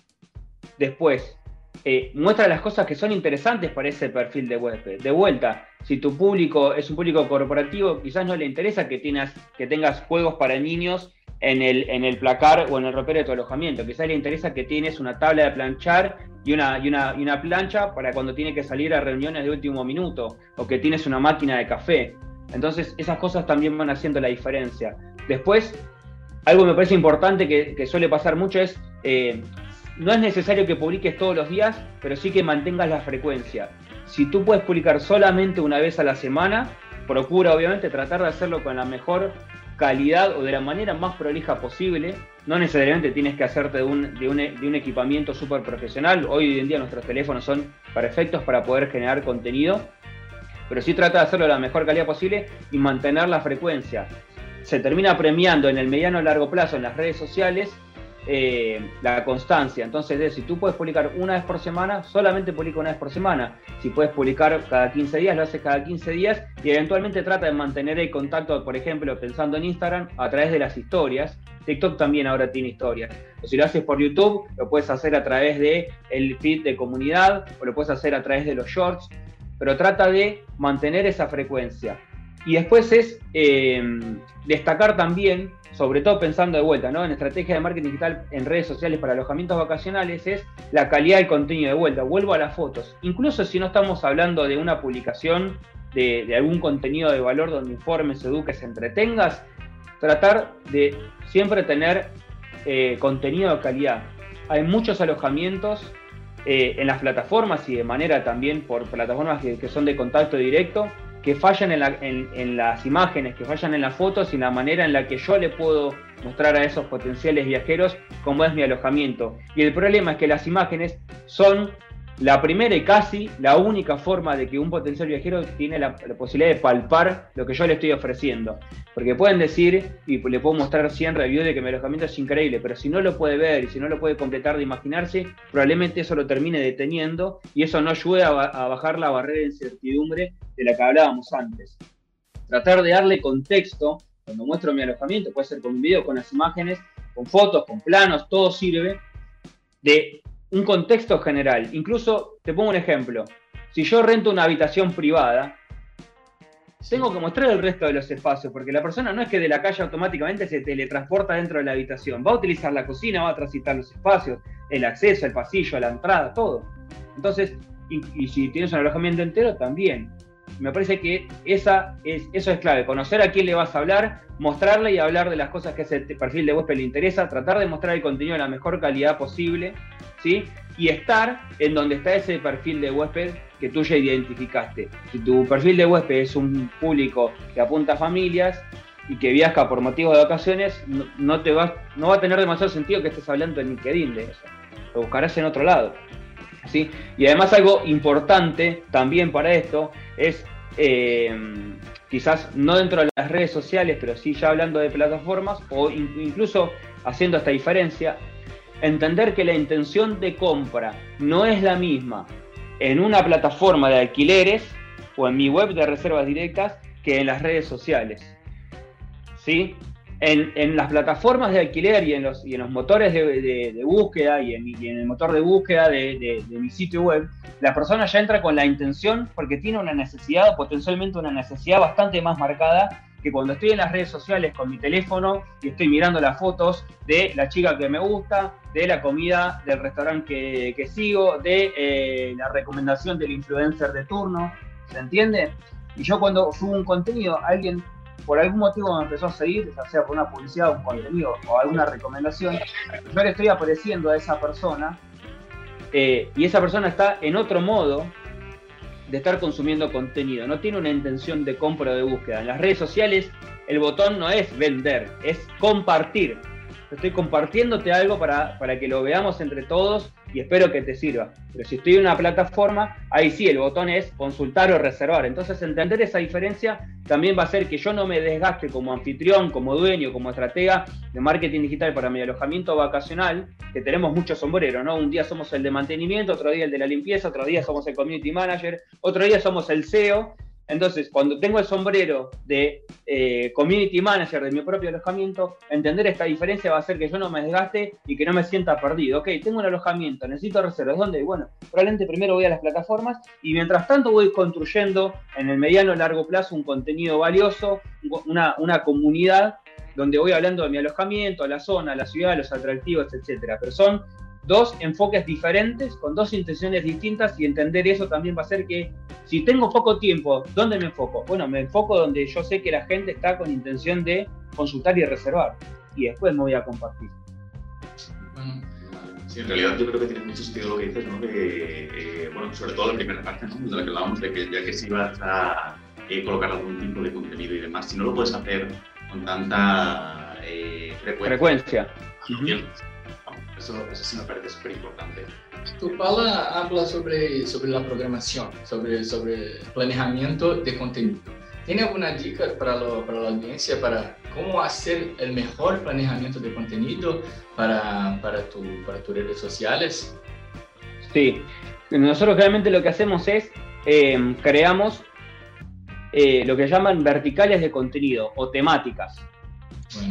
Después, eh, muestra las cosas que son interesantes para ese perfil de huésped. De vuelta, si tu público es un público corporativo, quizás no le interesa que, tengas, que tengas juegos para niños en el, en el placar o en el ropero de tu alojamiento. Quizás le interesa que tienes una tabla de planchar y una, y una, y una plancha para cuando tiene que salir a reuniones de último minuto, o que tienes una máquina de café. Entonces, esas cosas también van haciendo la diferencia. Después, algo que me parece importante que, suele pasar mucho es eh, no es necesario que publiques todos los días, pero sí que mantengas la frecuencia. Si tú puedes publicar solamente una vez a la semana, procura obviamente tratar de hacerlo con la mejor calidad o de la manera más prolija posible, no necesariamente tienes que hacerte de un, de un, equipamiento súper profesional. Hoy en día nuestros teléfonos son perfectos para poder generar contenido, pero sí trata de hacerlo de la mejor calidad posible y mantener la frecuencia. Se termina premiando en el mediano largo plazo en las redes sociales eh, la constancia. Entonces, si tú puedes publicar una vez por semana, solamente publica una vez por semana. Si puedes publicar cada 15 días, lo haces cada 15 días y eventualmente trata de mantener el contacto, por ejemplo, pensando en Instagram, a través de las historias. TikTok también ahora tiene historias. O si lo haces por YouTube, lo puedes hacer a través de el feed de comunidad o lo puedes hacer a través de los shorts, pero trata de mantener esa frecuencia. Y después es eh, destacar también sobre todo pensando de vuelta, ¿no? En estrategia de marketing digital en redes sociales para alojamientos vacacionales, es la calidad del contenido de vuelta. Vuelvo a las fotos. Incluso si no estamos hablando de una publicación de, algún contenido de valor donde informes, eduques, entretengas, tratar de siempre tener eh, contenido de calidad. Hay muchos alojamientos eh, en las plataformas y de manera también por plataformas que son de contacto directo, que fallan en, las imágenes, que fallan en las fotos y en la manera en la que yo le puedo mostrar a esos potenciales viajeros cómo es mi alojamiento. Y el problema es que las imágenes son la primera y casi la única forma de que un potencial viajero tiene la, posibilidad de palpar lo que yo le estoy ofreciendo. Porque pueden decir, y le puedo mostrar 100 reviews de que mi alojamiento es increíble, pero si no lo puede ver y si no lo puede completar de imaginarse, probablemente eso lo termine deteniendo y eso no ayuda a, bajar la barrera de incertidumbre de la que hablábamos antes. Tratar de darle contexto cuando muestro mi alojamiento, puede ser con un video, con las imágenes, con fotos, con planos, todo sirve, de un contexto general. Incluso, te pongo un ejemplo. Si yo rento una habitación privada, tengo que mostrar el resto de los espacios, porque la persona no es que de la calle automáticamente se teletransporta dentro de la habitación. Va a utilizar la cocina, va a transitar los espacios, el acceso, el pasillo, la entrada, todo. Entonces, y, si tienes un alojamiento entero, también. Me parece que esa es, eso es clave, conocer a quién le vas a hablar, mostrarle y hablar de las cosas que ese perfil de huésped le interesa, tratar de mostrar el contenido de la mejor calidad posible y estar en donde está ese perfil de huésped que tú ya identificaste. Si tu perfil de huésped es un público que apunta a familias y que viaja por motivos de vacaciones, no, te va, no va a tener demasiado sentido que estés hablando en LinkedIn de eso. Lo buscarás en otro lado. ¿Sí? Y además algo importante también para esto es, eh, quizás no dentro de las redes sociales, pero sí ya hablando de plataformas o incluso haciendo esta diferencia, entender que la intención de compra no es la misma en una plataforma de alquileres o en mi web de reservas directas que en las redes sociales. ¿Sí? En, las plataformas de alquiler y en los, y en los motores de, búsqueda y en, y en, el motor de búsqueda de, mi sitio web, la persona ya entra con la intención porque tiene una necesidad o potencialmente una necesidad bastante más marcada que cuando estoy en las redes sociales con mi teléfono y estoy mirando las fotos de la chica que me gusta, de la comida del restaurante que, sigo, de eh, la recomendación del influencer de turno, ¿se entiende? Y yo cuando subo un contenido, alguien por algún motivo me empezó a seguir, ya sea por una publicidad, un contenido o alguna recomendación, yo le estoy apareciendo a esa persona eh, y esa persona está en otro modo de estar consumiendo contenido, no tiene una intención de compra o de búsqueda. En las redes sociales el botón no es vender, es compartir. Estoy compartiéndote algo para, para que lo veamos entre todos y espero que te sirva. Pero si estoy en una plataforma, ahí sí, el botón es consultar o reservar. Entonces entender esa diferencia también va a hacer que yo no me desgaste como anfitrión, como dueño, como estratega de marketing digital para mi alojamiento vacacional, que tenemos muchos sombreros, ¿no? Un día somos el de mantenimiento, otro día el de la limpieza, otro día somos el community manager, otro día somos el SEO entonces, cuando tengo el sombrero de eh, community manager de mi propio alojamiento, entender esta diferencia va a hacer que yo no me desgaste y que no me sienta perdido. Ok, tengo un alojamiento, necesito reservas. ¿Dónde? Bueno, probablemente primero voy a las plataformas y mientras tanto voy construyendo en el mediano y largo plazo un contenido valioso, una, una comunidad donde voy hablando de mi alojamiento, la zona, la ciudad, los atractivos, etcétera. Pero son dos enfoques diferentes, con dos intenciones distintas y entender eso también va a hacer que si tengo poco tiempo, ¿dónde me enfoco? Bueno, me enfoco donde yo sé que la gente está con intención de consultar y reservar y después me voy a compartir. Sí, en realidad yo creo que tiene mucho sentido lo que dices, ¿no? Que, eh, bueno, sobre todo la primera parte, ¿no? de la que hablábamos, de que ya que si vas a eh, colocar algún tipo de contenido y demás, si no lo puedes hacer con tanta eh, frecuencia, eso, eso sí me parece súper importante. Tu pala habla sobre, sobre la programación, sobre, sobre planeamiento de contenido. ¿Tiene alguna dica para, lo, para la audiencia para cómo hacer el mejor planeamiento de contenido para, para, tu, para tus redes sociales? Sí, nosotros realmente lo que hacemos es eh, creamos eh, lo que llaman verticales de contenido o temáticas.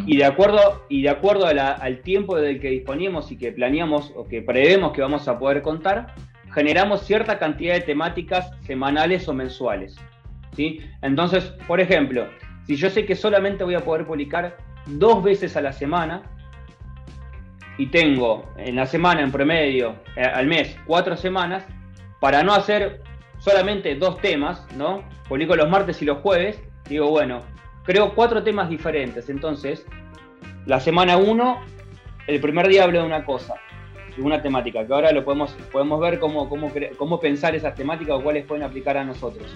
Y de acuerdo, y de acuerdo al tiempo del que disponemos y que planeamos o que prevemos que vamos a poder contar, generamos cierta cantidad de temáticas semanales o mensuales. ¿sí? Entonces, por ejemplo, si yo sé que solamente voy a poder publicar dos veces a la semana y tengo en la semana en promedio, eh, al mes, cuatro semanas, para no hacer solamente dos temas, ¿no? Publico los martes y los jueves, digo, bueno, creo cuatro temas diferentes. Entonces, la semana uno, el primer día hablo de una cosa, de una temática, que ahora lo podemos, podemos ver cómo, cómo, cómo pensar esas temáticas o cuáles pueden aplicar a nosotros.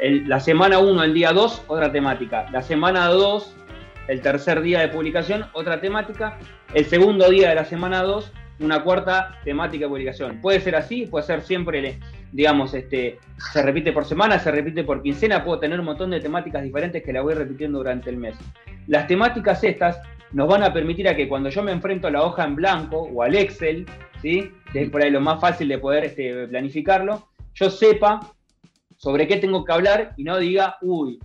la semana 1, el día 2, otra temática. La semana 2, el tercer día de publicación, otra temática. El segundo día de la semana 2, una cuarta temática de publicación. Puede ser así, puede ser siempre, digamos, este, se repite por semana, se repite por quincena, puedo tener un montón de temáticas diferentes que la voy repitiendo durante el mes. Las temáticas estas nos van a permitir a que cuando yo me enfrento a la hoja en blanco o al Excel, ¿sí? que es por ahí lo más fácil de poder este, planificarlo, yo sepa sobre qué tengo que hablar y no diga, uy,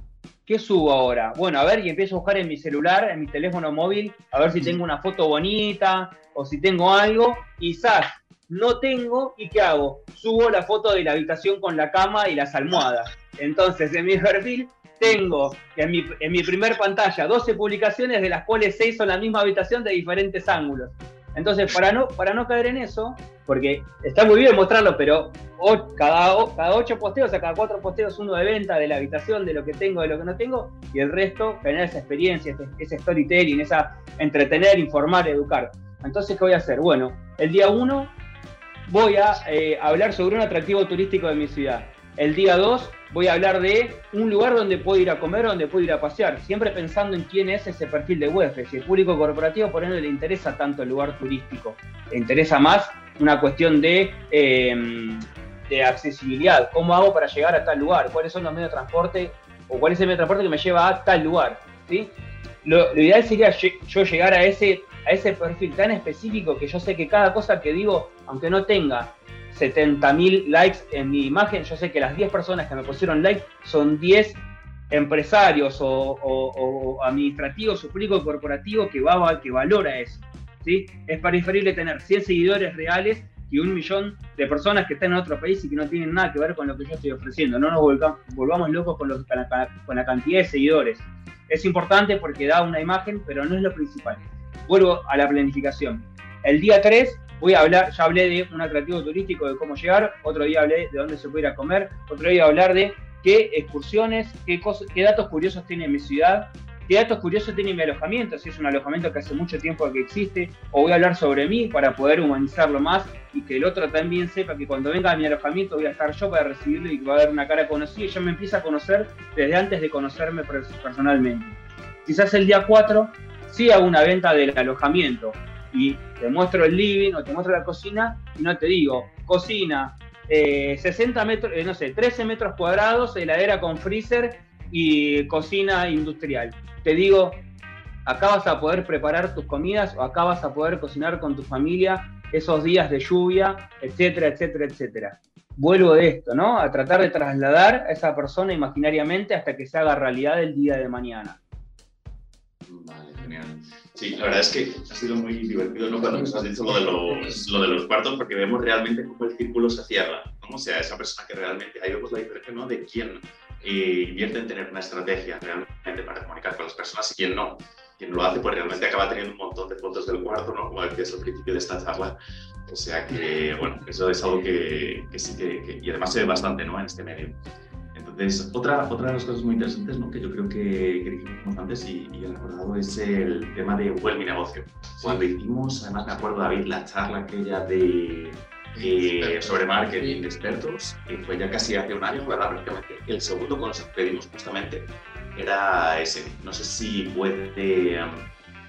¿qué subo ahora? Bueno, a ver, y empiezo a buscar en mi celular, en mi teléfono móvil, a ver si tengo una foto bonita o si tengo algo. Quizás no tengo, ¿y qué hago? Subo la foto de la habitación con la cama y las almohadas. Entonces, en mi perfil tengo en mi, en mi primer pantalla 12 publicaciones, de las cuales 6 son la misma habitación de diferentes ángulos. Entonces, para no, para no caer en eso, porque está muy bien mostrarlo, pero cada, cada ocho posteos, o sea, cada cuatro posteos, uno de venta de la habitación, de lo que tengo, de lo que no tengo, y el resto generar esa experiencia, ese, storytelling, esa entretener, informar, educar. Entonces, ¿qué voy a hacer? Bueno, el día uno voy a eh, hablar sobre un atractivo turístico de mi ciudad. El día 2 voy a hablar de un lugar donde puedo ir a comer, donde puedo ir a pasear, siempre pensando en quién es ese perfil de huésped. Si el público corporativo, por ende, le interesa tanto el lugar turístico, le interesa más una cuestión de, em, de accesibilidad. ¿Cómo hago para llegar a tal lugar? ¿Cuáles son los medios de transporte? ¿O cuál es el medio de transporte que me lleva a tal lugar? ¿sí? Lo, lo ideal sería yo llegar a ese, a ese perfil tan específico que yo sé que cada cosa que digo, aunque no tenga 70.000 likes en mi imagen, yo sé que las 10 personas que me pusieron like son 10 empresarios o, administrativos o público corporativo que, va, que valora eso. ¿sí? Es preferible tener 100 seguidores reales y un millón de personas que están en otro país y que no tienen nada que ver con lo que yo estoy ofreciendo. No nos volvamos, locos con, con la cantidad de seguidores. Es importante porque da una imagen, pero no es lo principal. Vuelvo a la planificación. El día 3 voy a hablar, ya hablé de un atractivo turístico, de cómo llegar, otro día hablé de dónde se puede ir a comer, otro día hablar de qué excursiones, qué, qué datos curiosos tiene mi ciudad, qué datos curiosos tiene mi alojamiento, si es un alojamiento que hace mucho tiempo que existe, o voy a hablar sobre mí para poder humanizarlo más y que el otro también sepa que cuando venga a mi alojamiento voy a estar yo para recibirlo y que va a haber una cara conocida y yo me empiezo a conocer desde antes de conocerme personalmente. Quizás el día 4 sí hago una venta del alojamiento, y te muestro el living o te muestro la cocina y no te digo, cocina, 60 eh, metros, eh, no sé, 13 metros cuadrados, heladera con freezer y cocina industrial. Te digo, acá vas a poder preparar tus comidas o acá vas a poder cocinar con tu familia esos días de lluvia, etcétera, etcétera, etcétera. Vuelvo de esto, ¿no? A tratar de trasladar a esa persona imaginariamente hasta que se haga realidad el día de mañana. Vale, genial. Sí, la verdad es que ha sido muy divertido ¿no? cuando nos has dicho lo de, los, lo de los cuartos, porque vemos realmente cómo el círculo se cierra. ¿no? O sea, esa persona que realmente, ahí vemos la diferencia ¿no? de quién eh, invierte en tener una estrategia realmente para comunicar con las personas y quién no. Quien lo hace, pues realmente acaba teniendo un montón de fotos del cuarto, ¿no? como decías al principio de esta charla. O sea que, bueno, eso es algo que, que sí que, que, y además se ve bastante ¿no? en este medio. Entonces, otra, otra de las cosas muy interesantes ¿no? que yo creo que, que dijimos antes y, y, he recordado es el tema de Google Mi Negocio. Cuando hicimos, además me acuerdo, David, la charla aquella de, eh, sobre marketing de expertos, que fue ya casi hace un año, ¿verdad? Prácticamente. El segundo con los que pedimos justamente era ese. No sé si puede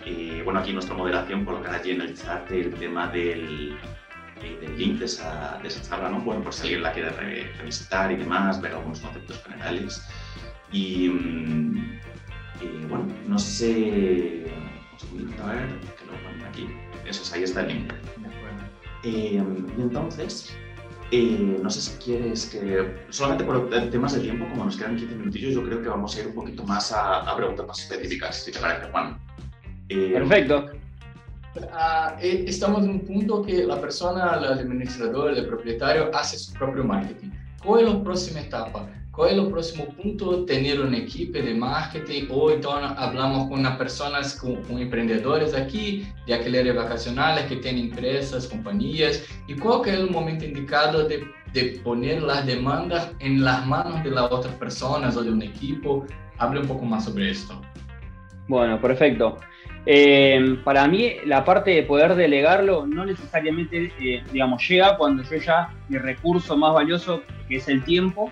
Eh, bueno, aquí nuestra moderación colocará allí en el chat el tema del, del link de esa, de esa, charla, ¿no? Bueno, por si alguien la quiere revisitar y demás, ver algunos conceptos generales. Y, mm, bueno, no sé, a ver, que lo ponen aquí. Eso es, ahí está el link. Eh, y entonces, eh, no sé si quieres que, solamente por temas de tiempo, como nos quedan 15 minutillos, yo creo que vamos a ir un poquito más a, a preguntas más específicas, si te parece, Juan. Eh, Perfecto. Uh, estamos en un punto que la persona, el administrador, el propietario, hace su propio marketing. ¿Cuál es la próxima etapa? ¿Cuál es el próximo punto? Tener una equipo de marketing o entonces hablamos con unas personas, con, con, emprendedores aquí de alquileres vacacionales que tienen empresas, compañías. ¿Y cuál es el momento indicado de, de poner las demandas en las manos de las otras personas o de un equipo? Hable un poco más sobre esto. Bueno, perfecto. Eh, para mí, la parte de poder delegarlo no necesariamente, eh, digamos, llega cuando yo ya mi recurso más valioso, que es el tiempo,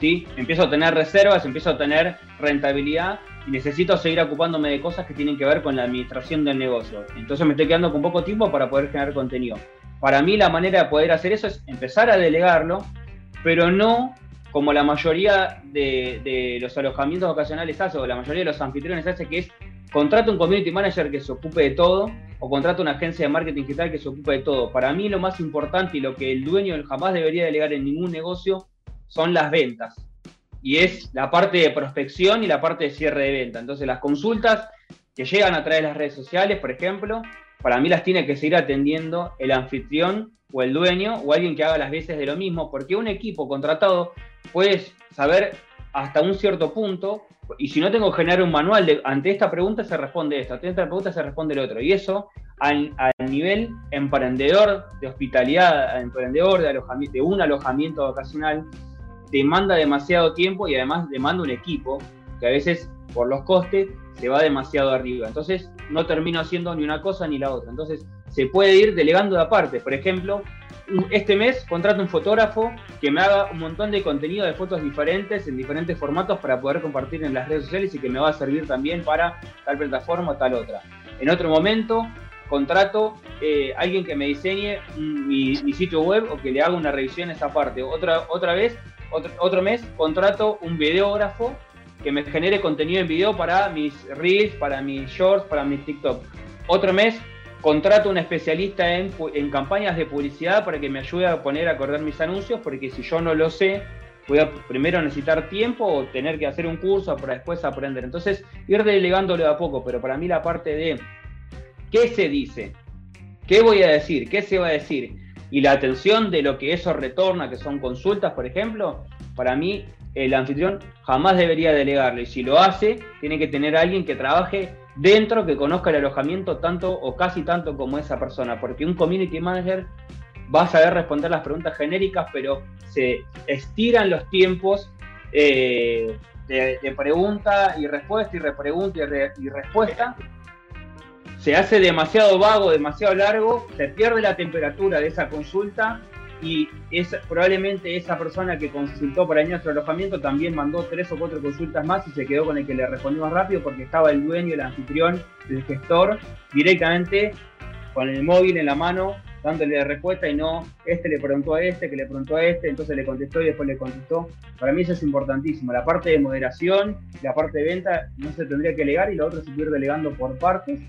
¿sí? empiezo a tener reservas, empiezo a tener rentabilidad y necesito seguir ocupándome de cosas que tienen que ver con la administración del negocio. Entonces me estoy quedando con poco tiempo para poder generar contenido. Para mí la manera de poder hacer eso es empezar a delegarlo, pero no como la mayoría de, de los alojamientos ocasionales hace, o la mayoría de los anfitriones hace, que es contrata un community manager que se ocupe de todo o contrata una agencia de marketing digital que se ocupe de todo. Para mí lo más importante y lo que el dueño jamás debería delegar en ningún negocio son las ventas. Y es la parte de prospección y la parte de cierre de venta. Entonces las consultas que llegan a través de las redes sociales, por ejemplo, para mí las tiene que seguir atendiendo el anfitrión o el dueño o alguien que haga las veces de lo mismo, porque un equipo contratado puede saber hasta un cierto punto y si no tengo que generar un manual de ante esta pregunta se responde esto, ante esta pregunta se responde el otro. Y eso al, nivel emprendedor de hospitalidad, emprendedor de, alojamiento, de un alojamiento ocasional, demanda demasiado tiempo y además demanda un equipo que a veces por los costes se va demasiado arriba. Entonces no termino haciendo ni una cosa ni la otra. Entonces se puede ir delegando de aparte. Por ejemplo, este mes contrato un fotógrafo que me haga un montón de contenido de fotos diferentes en diferentes formatos para poder compartir en las redes sociales y que me va a servir también para tal plataforma o tal otra. En otro momento contrato eh, alguien que me diseñe mi, sitio web o que le haga una revisión a esa parte. Otra, otra vez, otro, otro mes, contrato un videógrafo que me genere contenido en video para mis reels, para mis shorts, para mis TikTok. Otro mes, contrato un especialista en, en, campañas de publicidad para que me ayude a poner a acordar mis anuncios, porque si yo no lo sé, voy a primero necesitar tiempo o tener que hacer un curso para después aprender. Entonces, ir delegándolo a poco, pero para mí la parte de qué se dice, qué voy a decir, qué se va a decir, y la atención de lo que eso retorna, que son consultas, por ejemplo, para mí el anfitrión jamás debería delegarlo. Y si lo hace, tiene que tener a alguien que trabaje dentro que conozca el alojamiento tanto o casi tanto como esa persona, porque un community manager va a saber responder las preguntas genéricas, pero se estiran los tiempos eh, de, pregunta y respuesta y repregunta y, y respuesta. Se hace demasiado vago, demasiado largo, se pierde la temperatura de esa consulta y es, probablemente esa persona que consultó para nuestro alojamiento también mandó tres o cuatro consultas más y se quedó con el que le respondió más rápido porque estaba el dueño, el anfitrión, el gestor directamente con el móvil en la mano dándole respuesta y no este le preguntó a este, que le preguntó a este, entonces le contestó y después le contestó. Para mí eso es importantísimo. La parte de moderación, la parte de venta no se tendría que legar y la otra se puede ir delegando por partes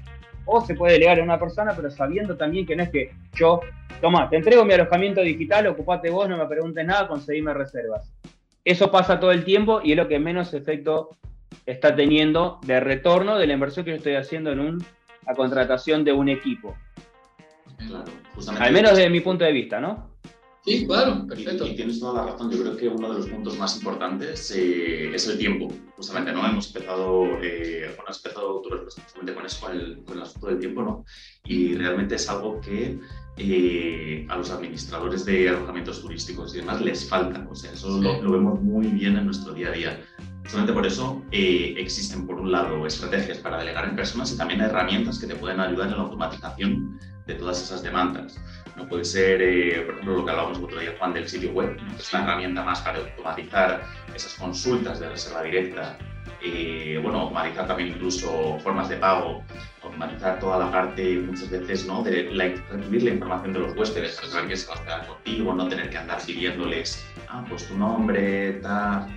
o se puede delegar a una persona, pero sabiendo también que no es que yo, toma, te entrego mi alojamiento digital, ocupate vos, no me preguntes nada, conseguime reservas. Eso pasa todo el tiempo y es lo que menos efecto está teniendo de retorno de la inversión que yo estoy haciendo en un, la contratación de un equipo. Al menos desde mi punto de vista, ¿no? Sí, claro, perfecto. Y, tienes toda la razón. Yo creo que uno de los puntos más importantes eh, es el tiempo. Justamente, ¿no? Hemos empezado, eh, bueno, has empezado tú justamente con eso, con el, con el asunto del tiempo, ¿no? Y realmente es algo que eh, a los administradores de alojamientos turísticos y demás les falta. O sea, eso lo, lo, vemos muy bien en nuestro día a día. Justamente por eso eh, existen, por un lado, estrategias para delegar en personas y también herramientas que te pueden ayudar en la automatización de todas esas demandas. No puede ser, eh, por ejemplo, lo que hablábamos el otro día, Juan, del sitio web, es una herramienta más para automatizar esas consultas de reserva directa eh, bueno, automatizar también incluso formas de pago, automatizar toda la parte muchas veces, ¿no? De la, recibir la información de los huéspedes, saber que se va a quedar contigo, no tener que andar pidiéndoles, ah, pues tu nombre, tal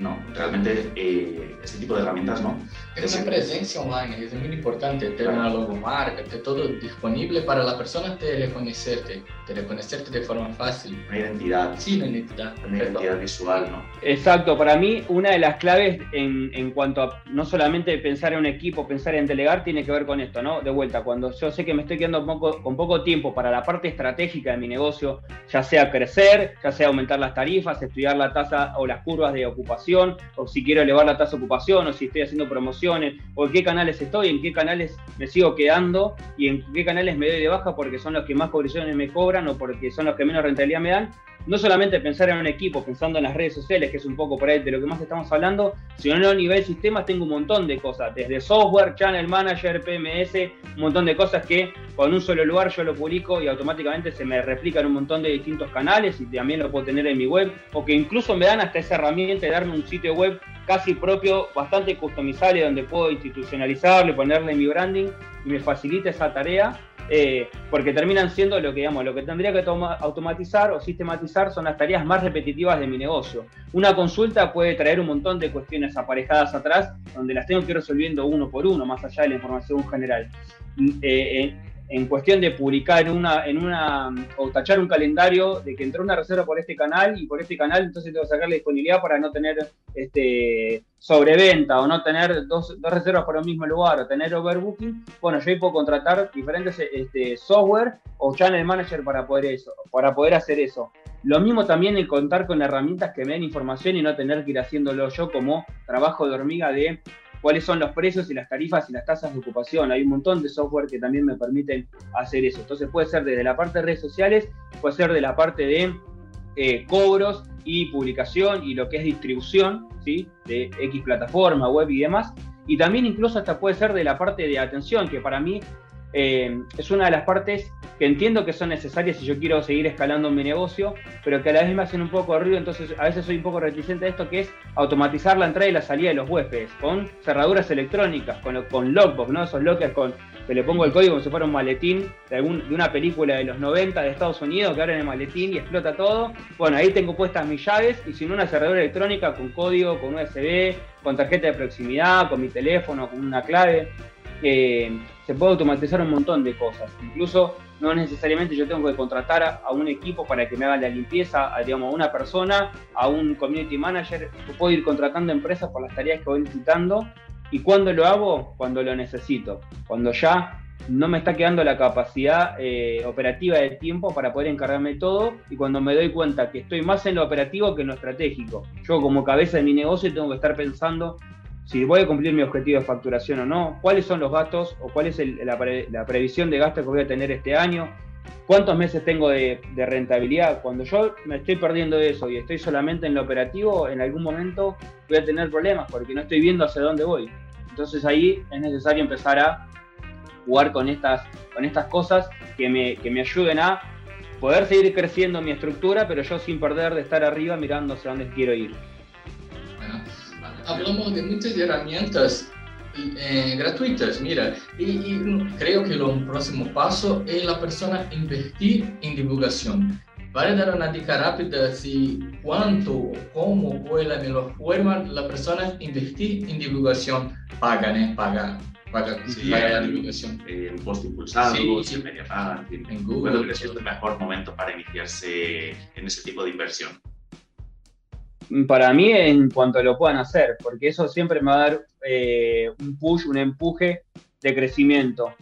no, realmente eh, este tipo de herramientas no. Es una presencia online, es muy importante tener una logomarca, tener todo disponible para la persona te reconocerte, te reconocerte de forma fácil. Una identidad. Sí, una identidad. Una identidad visual, ¿no? Exacto, para mí una de las claves en, en, cuanto a no solamente pensar en un equipo, pensar en delegar, tiene que ver con esto, ¿no? De vuelta, cuando yo sé que me estoy quedando poco, con poco tiempo para la parte estratégica de mi negocio, ya sea crecer, ya sea aumentar las tarifas, estudiar la tasa o las curvas de ocupación, o si quiero elevar la tasa de ocupación, o si estoy haciendo o en qué canales estoy, en qué canales me sigo quedando y en qué canales me doy de baja porque son los que más cobriciones me cobran o porque son los que menos rentabilidad me dan. No solamente pensar en un equipo, pensando en las redes sociales, que es un poco por ahí de lo que más estamos hablando, sino a nivel sistemas tengo un montón de cosas, desde software, channel manager, PMS, un montón de cosas que con un solo lugar yo lo publico y automáticamente se me replica en un montón de distintos canales y también lo puedo tener en mi web, o que incluso me dan hasta esa herramienta de darme un sitio web casi propio, bastante customizable, donde puedo institucionalizarlo ponerle mi branding y me facilita esa tarea. Eh, porque terminan siendo lo que digamos, lo que tendría que automatizar o sistematizar son las tareas más repetitivas de mi negocio. Una consulta puede traer un montón de cuestiones aparejadas atrás, donde las tengo que ir resolviendo uno por uno, más allá de la información general. Eh, eh, en cuestión de publicar en una, en una, o tachar un calendario de que entró una reserva por este canal y por este canal, entonces tengo que sacar la disponibilidad para no tener este, sobreventa o no tener dos, dos reservas por el mismo lugar o tener overbooking. Bueno, yo ahí puedo contratar diferentes este, software o channel manager para poder, eso, para poder hacer eso. Lo mismo también en contar con herramientas que me den información y no tener que ir haciéndolo yo como trabajo de hormiga de cuáles son los precios y las tarifas y las tasas de ocupación. Hay un montón de software que también me permiten hacer eso. Entonces puede ser desde la parte de redes sociales, puede ser de la parte de eh, cobros y publicación y lo que es distribución, ¿sí? de X plataforma, web y demás. Y también incluso hasta puede ser de la parte de atención, que para mí eh, es una de las partes que entiendo que son necesarias si yo quiero seguir escalando mi negocio, pero que a la vez me hacen un poco de ruido, entonces a veces soy un poco reticente de esto, que es automatizar la entrada y la salida de los huéspedes con cerraduras electrónicas, con, con lockbox, ¿no? Esos lockers con que le pongo el código como si fuera un maletín de, algún, de una película de los 90 de Estados Unidos que abren el maletín y explota todo. Bueno, ahí tengo puestas mis llaves y si no una cerradura electrónica con código, con USB, con tarjeta de proximidad, con mi teléfono, con una clave. Eh, se puede automatizar un montón de cosas. Incluso no necesariamente yo tengo que contratar a, un equipo para que me haga la limpieza, a, digamos, una persona, a un community manager. Yo puedo ir contratando empresas por las tareas que voy necesitando. ¿Y cuando lo hago? Cuando lo necesito. Cuando ya no me está quedando la capacidad eh, operativa de tiempo para poder encargarme todo y cuando me doy cuenta que estoy más en lo operativo que en lo estratégico. Yo como cabeza de mi negocio tengo que estar pensando si voy a cumplir mi objetivo de facturación o no, cuáles son los gastos o cuál es la, previsión de gastos que voy a tener este año, cuántos meses tengo de, rentabilidad. Cuando yo me estoy perdiendo eso y estoy solamente en lo operativo, en algún momento voy a tener problemas porque no estoy viendo hacia dónde voy. Entonces ahí es necesario empezar a jugar con estas, con estas cosas que me, que me ayuden a poder seguir creciendo mi estructura, pero yo sin perder de estar arriba mirando hacia dónde quiero ir hablamos de muchas herramientas eh, gratuitas, mira, y, creo que el próximo paso es la persona invertir en divulgación. Para dar una dica rápida si cuánto, cómo fue la mejor forma la persona invertir en divulgación paga, ¿no? Paga, paga, sí, paga la divulgación. En post impulsado, sí, en media paga, en, en Google. Creo que es el mejor momento para iniciarse en ese tipo de inversión para mí en cuanto lo puedan hacer, porque eso siempre me va a dar eh, un push, un empuje de crecimiento.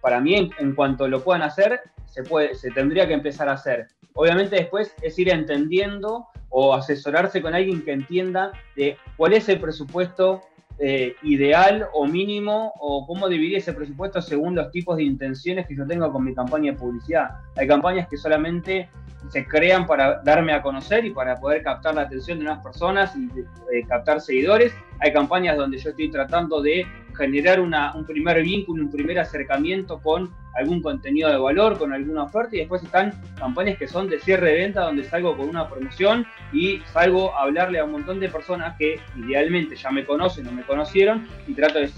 Para mí en, cuanto lo puedan hacer, se, puede, se tendría que empezar a hacer. Obviamente después es ir entendiendo o asesorarse con alguien que entienda de cuál es el presupuesto eh, ideal o mínimo o cómo dividir ese presupuesto según los tipos de intenciones que yo tengo con mi campaña de publicidad. Hay campañas que solamente se crean para darme a conocer y para poder captar la atención de unas personas y eh, captar seguidores. Hay campañas donde yo estoy tratando de generar un primer vínculo, un primer acercamiento con algún contenido de valor, con alguna oferta, y después están campañas que son de cierre de venta, donde salgo con una promoción y salgo a hablarle a un montón de personas que idealmente ya me conocen o me conocieron y trato de,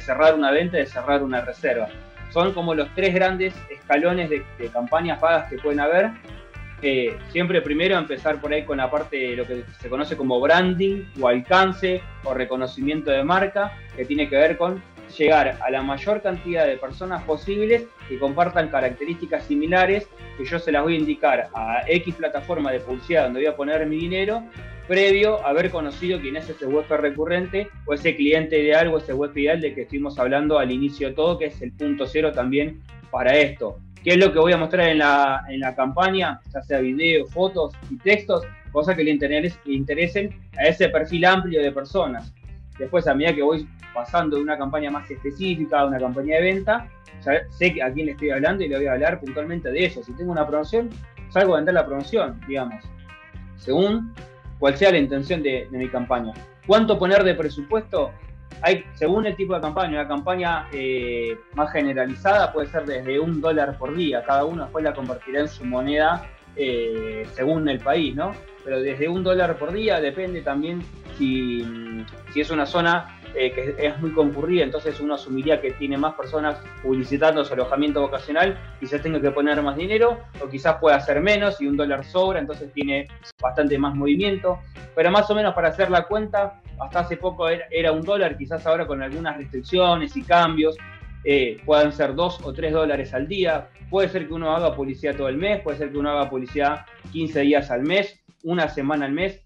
cerrar una venta, de cerrar una reserva. Son como los tres grandes escalones de, campañas pagas que pueden haber siempre primero empezar por ahí con la parte de lo que se conoce como branding o alcance o reconocimiento de marca, que tiene que ver con llegar a la mayor cantidad de personas posibles que compartan características similares, que yo se las voy a indicar a X plataforma de publicidad donde voy a poner mi dinero, previo a haber conocido quién es ese huésped recurrente o ese cliente ideal o ese huésped ideal de que estuvimos hablando al inicio de todo, que es el punto cero también para esto qué es lo que voy a mostrar en la, en la campaña, ya sea video, fotos y textos, cosas que le, interesen a ese perfil amplio de personas. Después, a medida que voy pasando de una campaña más específica a una campaña de venta, ya sé a quién le estoy hablando y le voy a hablar puntualmente de eso. Si tengo una promoción, salgo a vender la promoción, digamos, según cuál sea la intención de, de mi campaña. ¿Cuánto poner de presupuesto? Hay, según el tipo de campaña, una campaña eh, más generalizada puede ser desde un dólar por día, cada uno después la convertirá en su moneda eh, según el país, ¿no? Pero desde un dólar por día depende también si, si es una zona eh, que es muy concurrida, entonces uno asumiría que tiene más personas publicitando su alojamiento vocacional, quizás tenga que poner más dinero, o quizás pueda hacer menos y un dólar sobra, entonces tiene bastante más movimiento. Pero más o menos para hacer la cuenta, hasta hace poco era, un dólar, quizás ahora con algunas restricciones y cambios, eh, puedan ser dos o tres dólares al día. Puede ser que uno haga publicidad todo el mes, puede ser que uno haga publicidad 15 días al mes, una semana al mes.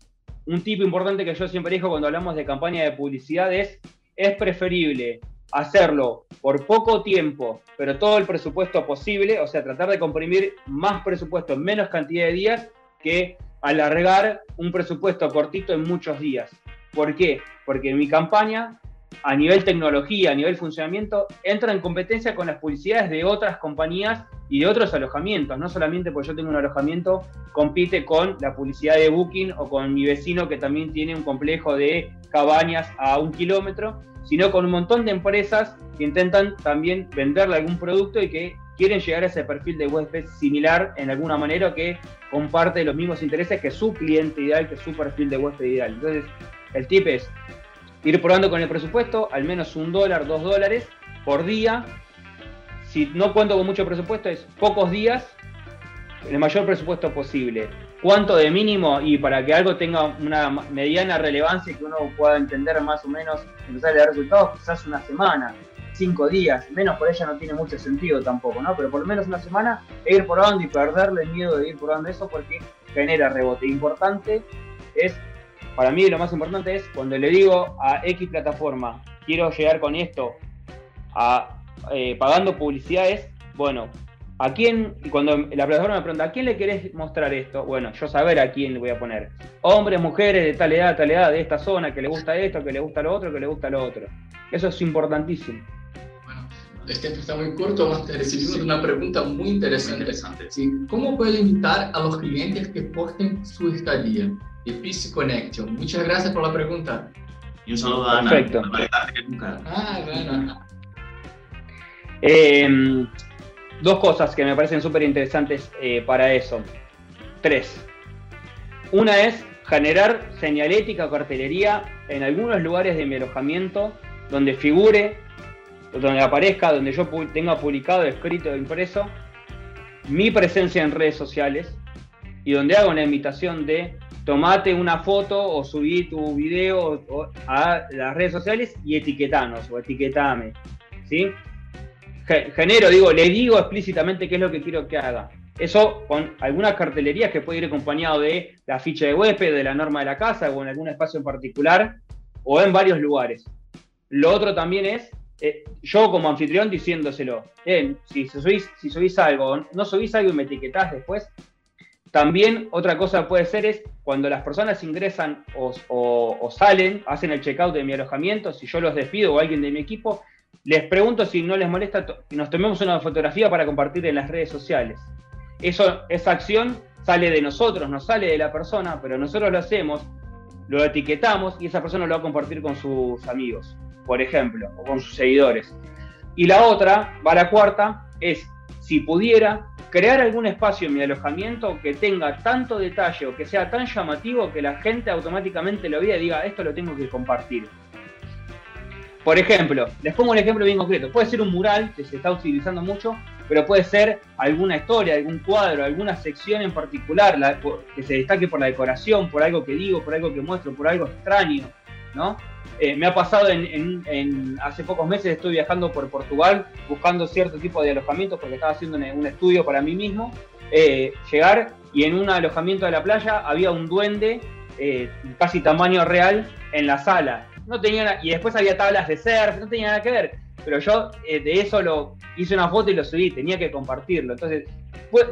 Un tipo importante que yo siempre digo cuando hablamos de campaña de publicidad es, es preferible hacerlo por poco tiempo, pero todo el presupuesto posible, o sea, tratar de comprimir más presupuesto en menos cantidad de días que alargar un presupuesto cortito en muchos días. ¿Por qué? Porque mi campaña, a nivel tecnología, a nivel funcionamiento, entra en competencia con las publicidades de otras compañías y de otros alojamientos. No solamente porque yo tengo un alojamiento, compite con la publicidad de Booking o con mi vecino que también tiene un complejo de cabañas a un kilómetro, sino con un montón de empresas que intentan también venderle algún producto y que quieren llegar a ese perfil de huésped similar en alguna manera que comparte los mismos intereses que su cliente ideal, que su perfil de huésped ideal. Entonces, el tip es ir probando con el presupuesto, al menos un dólar, dos dólares por día. Si no cuento con mucho presupuesto, es pocos días, el mayor presupuesto posible. ¿Cuánto de mínimo? Y para que algo tenga una mediana relevancia y que uno pueda entender más o menos, empezar a dar resultados, quizás una semana, cinco días, menos por ella no tiene mucho sentido tampoco, ¿no? Pero por lo menos una semana e ir probando y perderle el miedo de ir probando eso porque genera rebote. Importante es para mí lo más importante es cuando le digo a X plataforma, quiero llegar con esto a eh, pagando publicidades, bueno, ¿a quién? Cuando la plataforma me pregunta, ¿a quién le querés mostrar esto? Bueno, yo saber a quién le voy a poner. Hombres, mujeres de tal edad, tal edad, de esta zona, que le gusta esto, que le gusta lo otro, que le gusta lo otro. Eso es importantísimo. Bueno, el tiempo está muy corto, recibimos una pregunta muy interesante. interesante. Sí. ¿Cómo puedo invitar a los clientes que posten su estadía? De Connection. Muchas gracias por la pregunta. Y un saludo a Ana. Perfecto. Ah, bueno. Em, dos cosas que me parecen súper interesantes eh, para eso. Tres. Una es generar señalética o cartelería en algunos lugares de mi alojamiento donde figure, donde aparezca, donde yo tenga publicado, escrito, impreso, mi presencia en redes sociales y donde hago una invitación de tomate una foto o subí tu video a las redes sociales y etiquetanos o etiquetame. ¿sí? Genero, digo, le digo explícitamente qué es lo que quiero que haga. Eso con algunas cartelerías que puede ir acompañado de la ficha de huésped, de la norma de la casa o en algún espacio en particular o en varios lugares. Lo otro también es eh, yo como anfitrión diciéndoselo. Eh, si, subís, si subís algo, no subís algo y me etiquetás después, también otra cosa puede ser es cuando las personas ingresan o, salen, hacen el checkout de mi alojamiento, si yo los despido o alguien de mi equipo, les pregunto si no les molesta que nos tomemos una fotografía para compartir en las redes sociales. Esa acción sale de nosotros, no sale de la persona, pero nosotros lo hacemos, lo etiquetamos y esa persona lo va a compartir con sus amigos. por ejemplo, o con sus seguidores. Y la otra, va a la cuarta, es si pudiera crear algún espacio en mi alojamiento que tenga tanto detalle o que sea tan llamativo que la gente automáticamente lo vea y diga, esto lo tengo que compartir. Por ejemplo, les pongo un ejemplo bien concreto. Puede ser un mural que se está utilizando mucho, pero puede ser alguna historia, algún cuadro, alguna sección en particular que se destaque por la decoración, por algo que digo, por algo que muestro, por algo extraño, ¿no? Eh, me ha pasado en, hace pocos meses estoy viajando por Portugal buscando cierto tipo de alojamiento porque estaba haciendo un, estudio para mí mismo. Eh, llegar y en un alojamiento de la playa había un duende eh, casi tamaño real en la sala. No tenía y después había tablas de surf, no tenía nada que ver. Pero yo de eso lo hice una foto y lo subí, tenía que compartirlo. Entonces,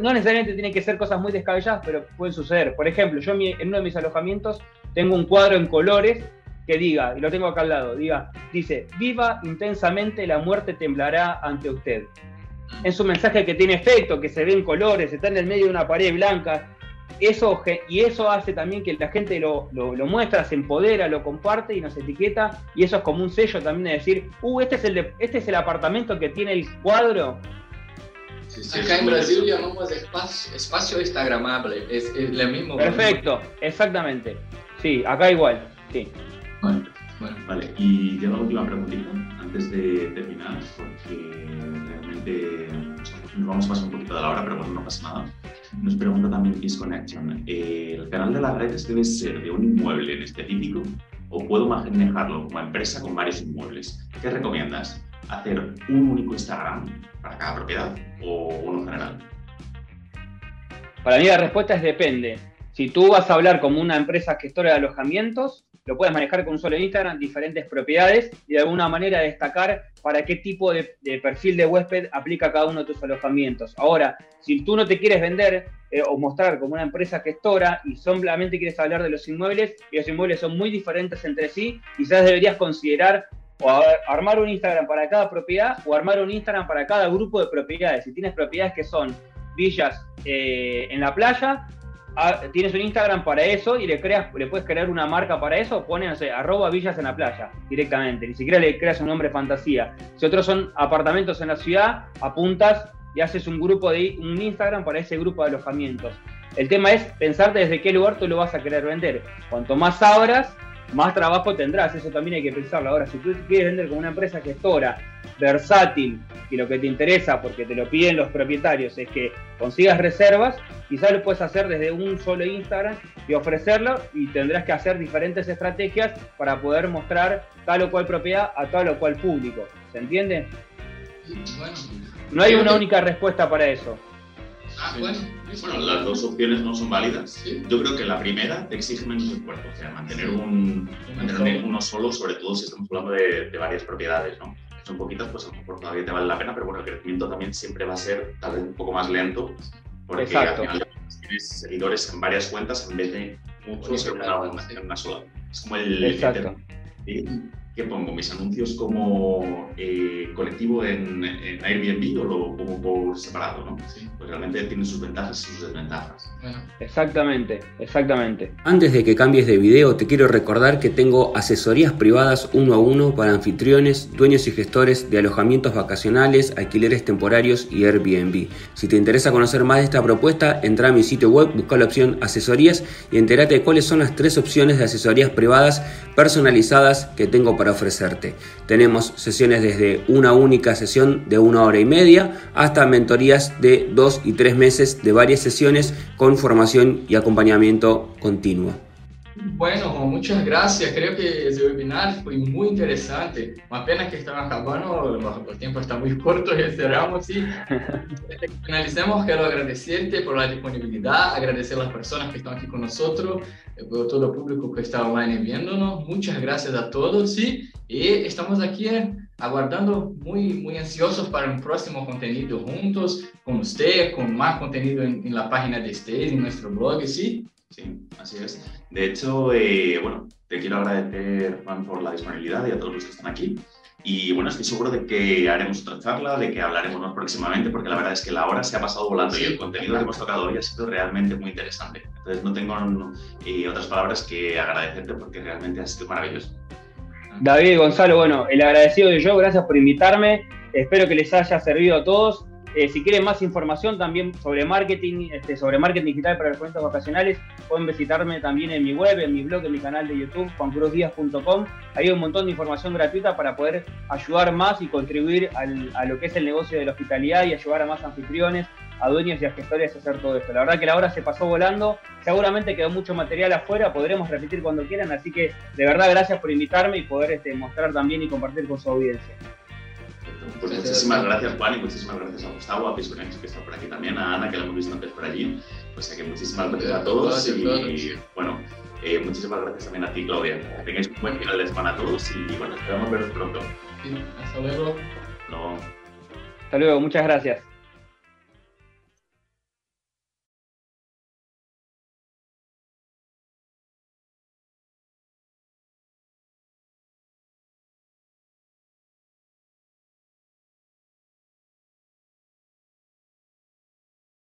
no necesariamente tienen que ser cosas muy descabelladas, pero pueden suceder. Por ejemplo, yo en uno de mis alojamientos tengo un cuadro en colores que diga, y lo tengo acá al lado, diga, dice, viva intensamente, la muerte temblará ante usted. Es un mensaje que tiene efecto, que se ve en colores, está en el medio de una pared blanca. Eso, y eso hace también que la gente lo, muestra, se empodera, lo comparte y nos etiqueta. Y eso es como un sello también de decir, uh, este es el, este es el apartamento que tiene el cuadro. Acá en Brasil llamamos espacio, espacio instagramable, es, es lo mismo. Perfecto, exactamente. Sí, acá igual, sí. Bueno, vale. Y ya la última preguntita antes de terminar, porque realmente nos vamos a pasar un poquito de la hora, pero bueno, no pasa nada. Nos pregunta también Disconnection, ¿el canal de las redes debe ser de un inmueble en específico o puedo manejarlo como empresa con varios inmuebles? ¿Qué recomiendas? ¿Hacer un único Instagram para cada propiedad o uno general? Para mí la respuesta es depende. Si tú vas a hablar como una empresa gestora de alojamientos, lo puedes manejar con un solo Instagram, diferentes propiedades y de alguna manera destacar para qué tipo de, perfil de huésped aplica cada uno de tus alojamientos. Ahora, si tú no te quieres vender eh, o mostrar como una empresa gestora y solamente quieres hablar de los inmuebles, y los inmuebles son muy diferentes entre sí, quizás deberías considerar o armar un Instagram para cada propiedad o armar un Instagram para cada grupo de propiedades. Si tienes propiedades que son villas eh, en la playa, tienes un Instagram para eso y le creas, le puedes crear una marca para eso, pone, no sé, arroba villas en la playa directamente, ni siquiera le creas un nombre fantasía. Si otros son apartamentos en la ciudad, apuntas y haces un grupo de un Instagram para ese grupo de alojamientos. El tema es pensar desde qué lugar tú lo vas a querer vender. Cuanto más abras, más trabajo tendrás, eso también hay que pensarlo. Ahora, si tú quieres vender como una empresa gestora, versátil, y lo que te interesa, porque te lo piden los propietarios, es que consigas reservas, quizás lo puedes hacer desde un solo Instagram y ofrecerlo, y tendrás que hacer diferentes estrategias para poder mostrar tal o cual propiedad a tal o cual público. ¿Se entiende? no hay una única respuesta para eso. Ah, bueno, las dos opciones no son válidas. Yo creo que la primera te exige menos esfuerzo, o sea, mantener, un, mantener uno solo, sobre todo si estamos hablando de, varias propiedades, ¿no? Son poquitas, pues a lo mejor todavía te vale la pena, pero bueno, el crecimiento también siempre va a ser tal vez un poco más lento, porque al final tienes seguidores en varias cuentas en vez de muchos en una, sola. Es como el... Exacto. ¿Qué pongo? ¿Mis anuncios como eh, colectivo en, Airbnb o lo pongo por separado? ¿no? Sí. Pues realmente tiene sus ventajas y sus desventajas. Exactamente, exactamente. Antes de que cambies de video, te quiero recordar que tengo asesorías privadas uno a uno para anfitriones, dueños y gestores de alojamientos vacacionales, alquileres temporarios y Airbnb. Si te interesa conocer más de esta propuesta, entra a mi sitio web, busca la opción asesorías y entérate de cuáles son las tres opciones de asesorías privadas personalizadas que tengo para ofrecerte. Tenemos sesiones desde una única sesión de una hora y media hasta mentorías de dos y tres meses de varias sesiones con formación y acompañamiento continuo. Bueno, muchas gracias. Creo que ese webinar fue muy interesante. Una pena que estamos acabando, el tiempo está muy corto y cerramos. Y finalicemos, quiero agradecerte por la disponibilidad, agradecer a las personas que están aquí con nosotros, eh, por todo el público que está online viéndonos. Muchas gracias a todos y, y estamos aquí eh, aguardando muy, muy ansiosos para un próximo contenido juntos con usted, con más contenido en, en la página de Stage, en nuestro blog, ¿sí? Sí, así es. De hecho, eh, bueno, te quiero agradecer, Juan, por la disponibilidad y a todos los que están aquí. Y bueno, estoy seguro de que haremos otra charla, de que hablaremos más próximamente, porque la verdad es que la hora se ha pasado volando y el contenido que hemos tocado hoy ha sido realmente muy interesante. Entonces no tengo eh, otras palabras que agradecerte porque realmente ha sido maravilloso. David Gonzalo, bueno, el agradecido de yo, gracias por invitarme. Espero que les haya servido a todos. Eh, si quieren más información también sobre marketing, este, sobre marketing digital para los eventos vacacionales, pueden visitarme también en mi web, en mi blog, en mi canal de YouTube, juancruzdiaz.com. Hay un montón de información gratuita para poder ayudar más y contribuir a lo que es el negocio de la hospitalidad y ayudar a más anfitriones, a dueños y a gestores a hacer todo esto. La verdad que la hora se pasó volando, seguramente quedó mucho material afuera, podremos repetir cuando quieran, así que de verdad gracias por invitarme y poder este, mostrar también y compartir con su audiencia. Pues muchísimas gracias Juan y muchísimas gracias a Gustavo, a Pisonex que está por aquí también, a Ana que la hemos visto antes por allí. Pues que muchísimas gracias a todos y bueno, eh, muchísimas gracias también a ti Claudia. Que tengáis un buen final de semana a todos y bueno, esperamos veros pronto. hasta luego. No. Hasta luego, muchas gracias.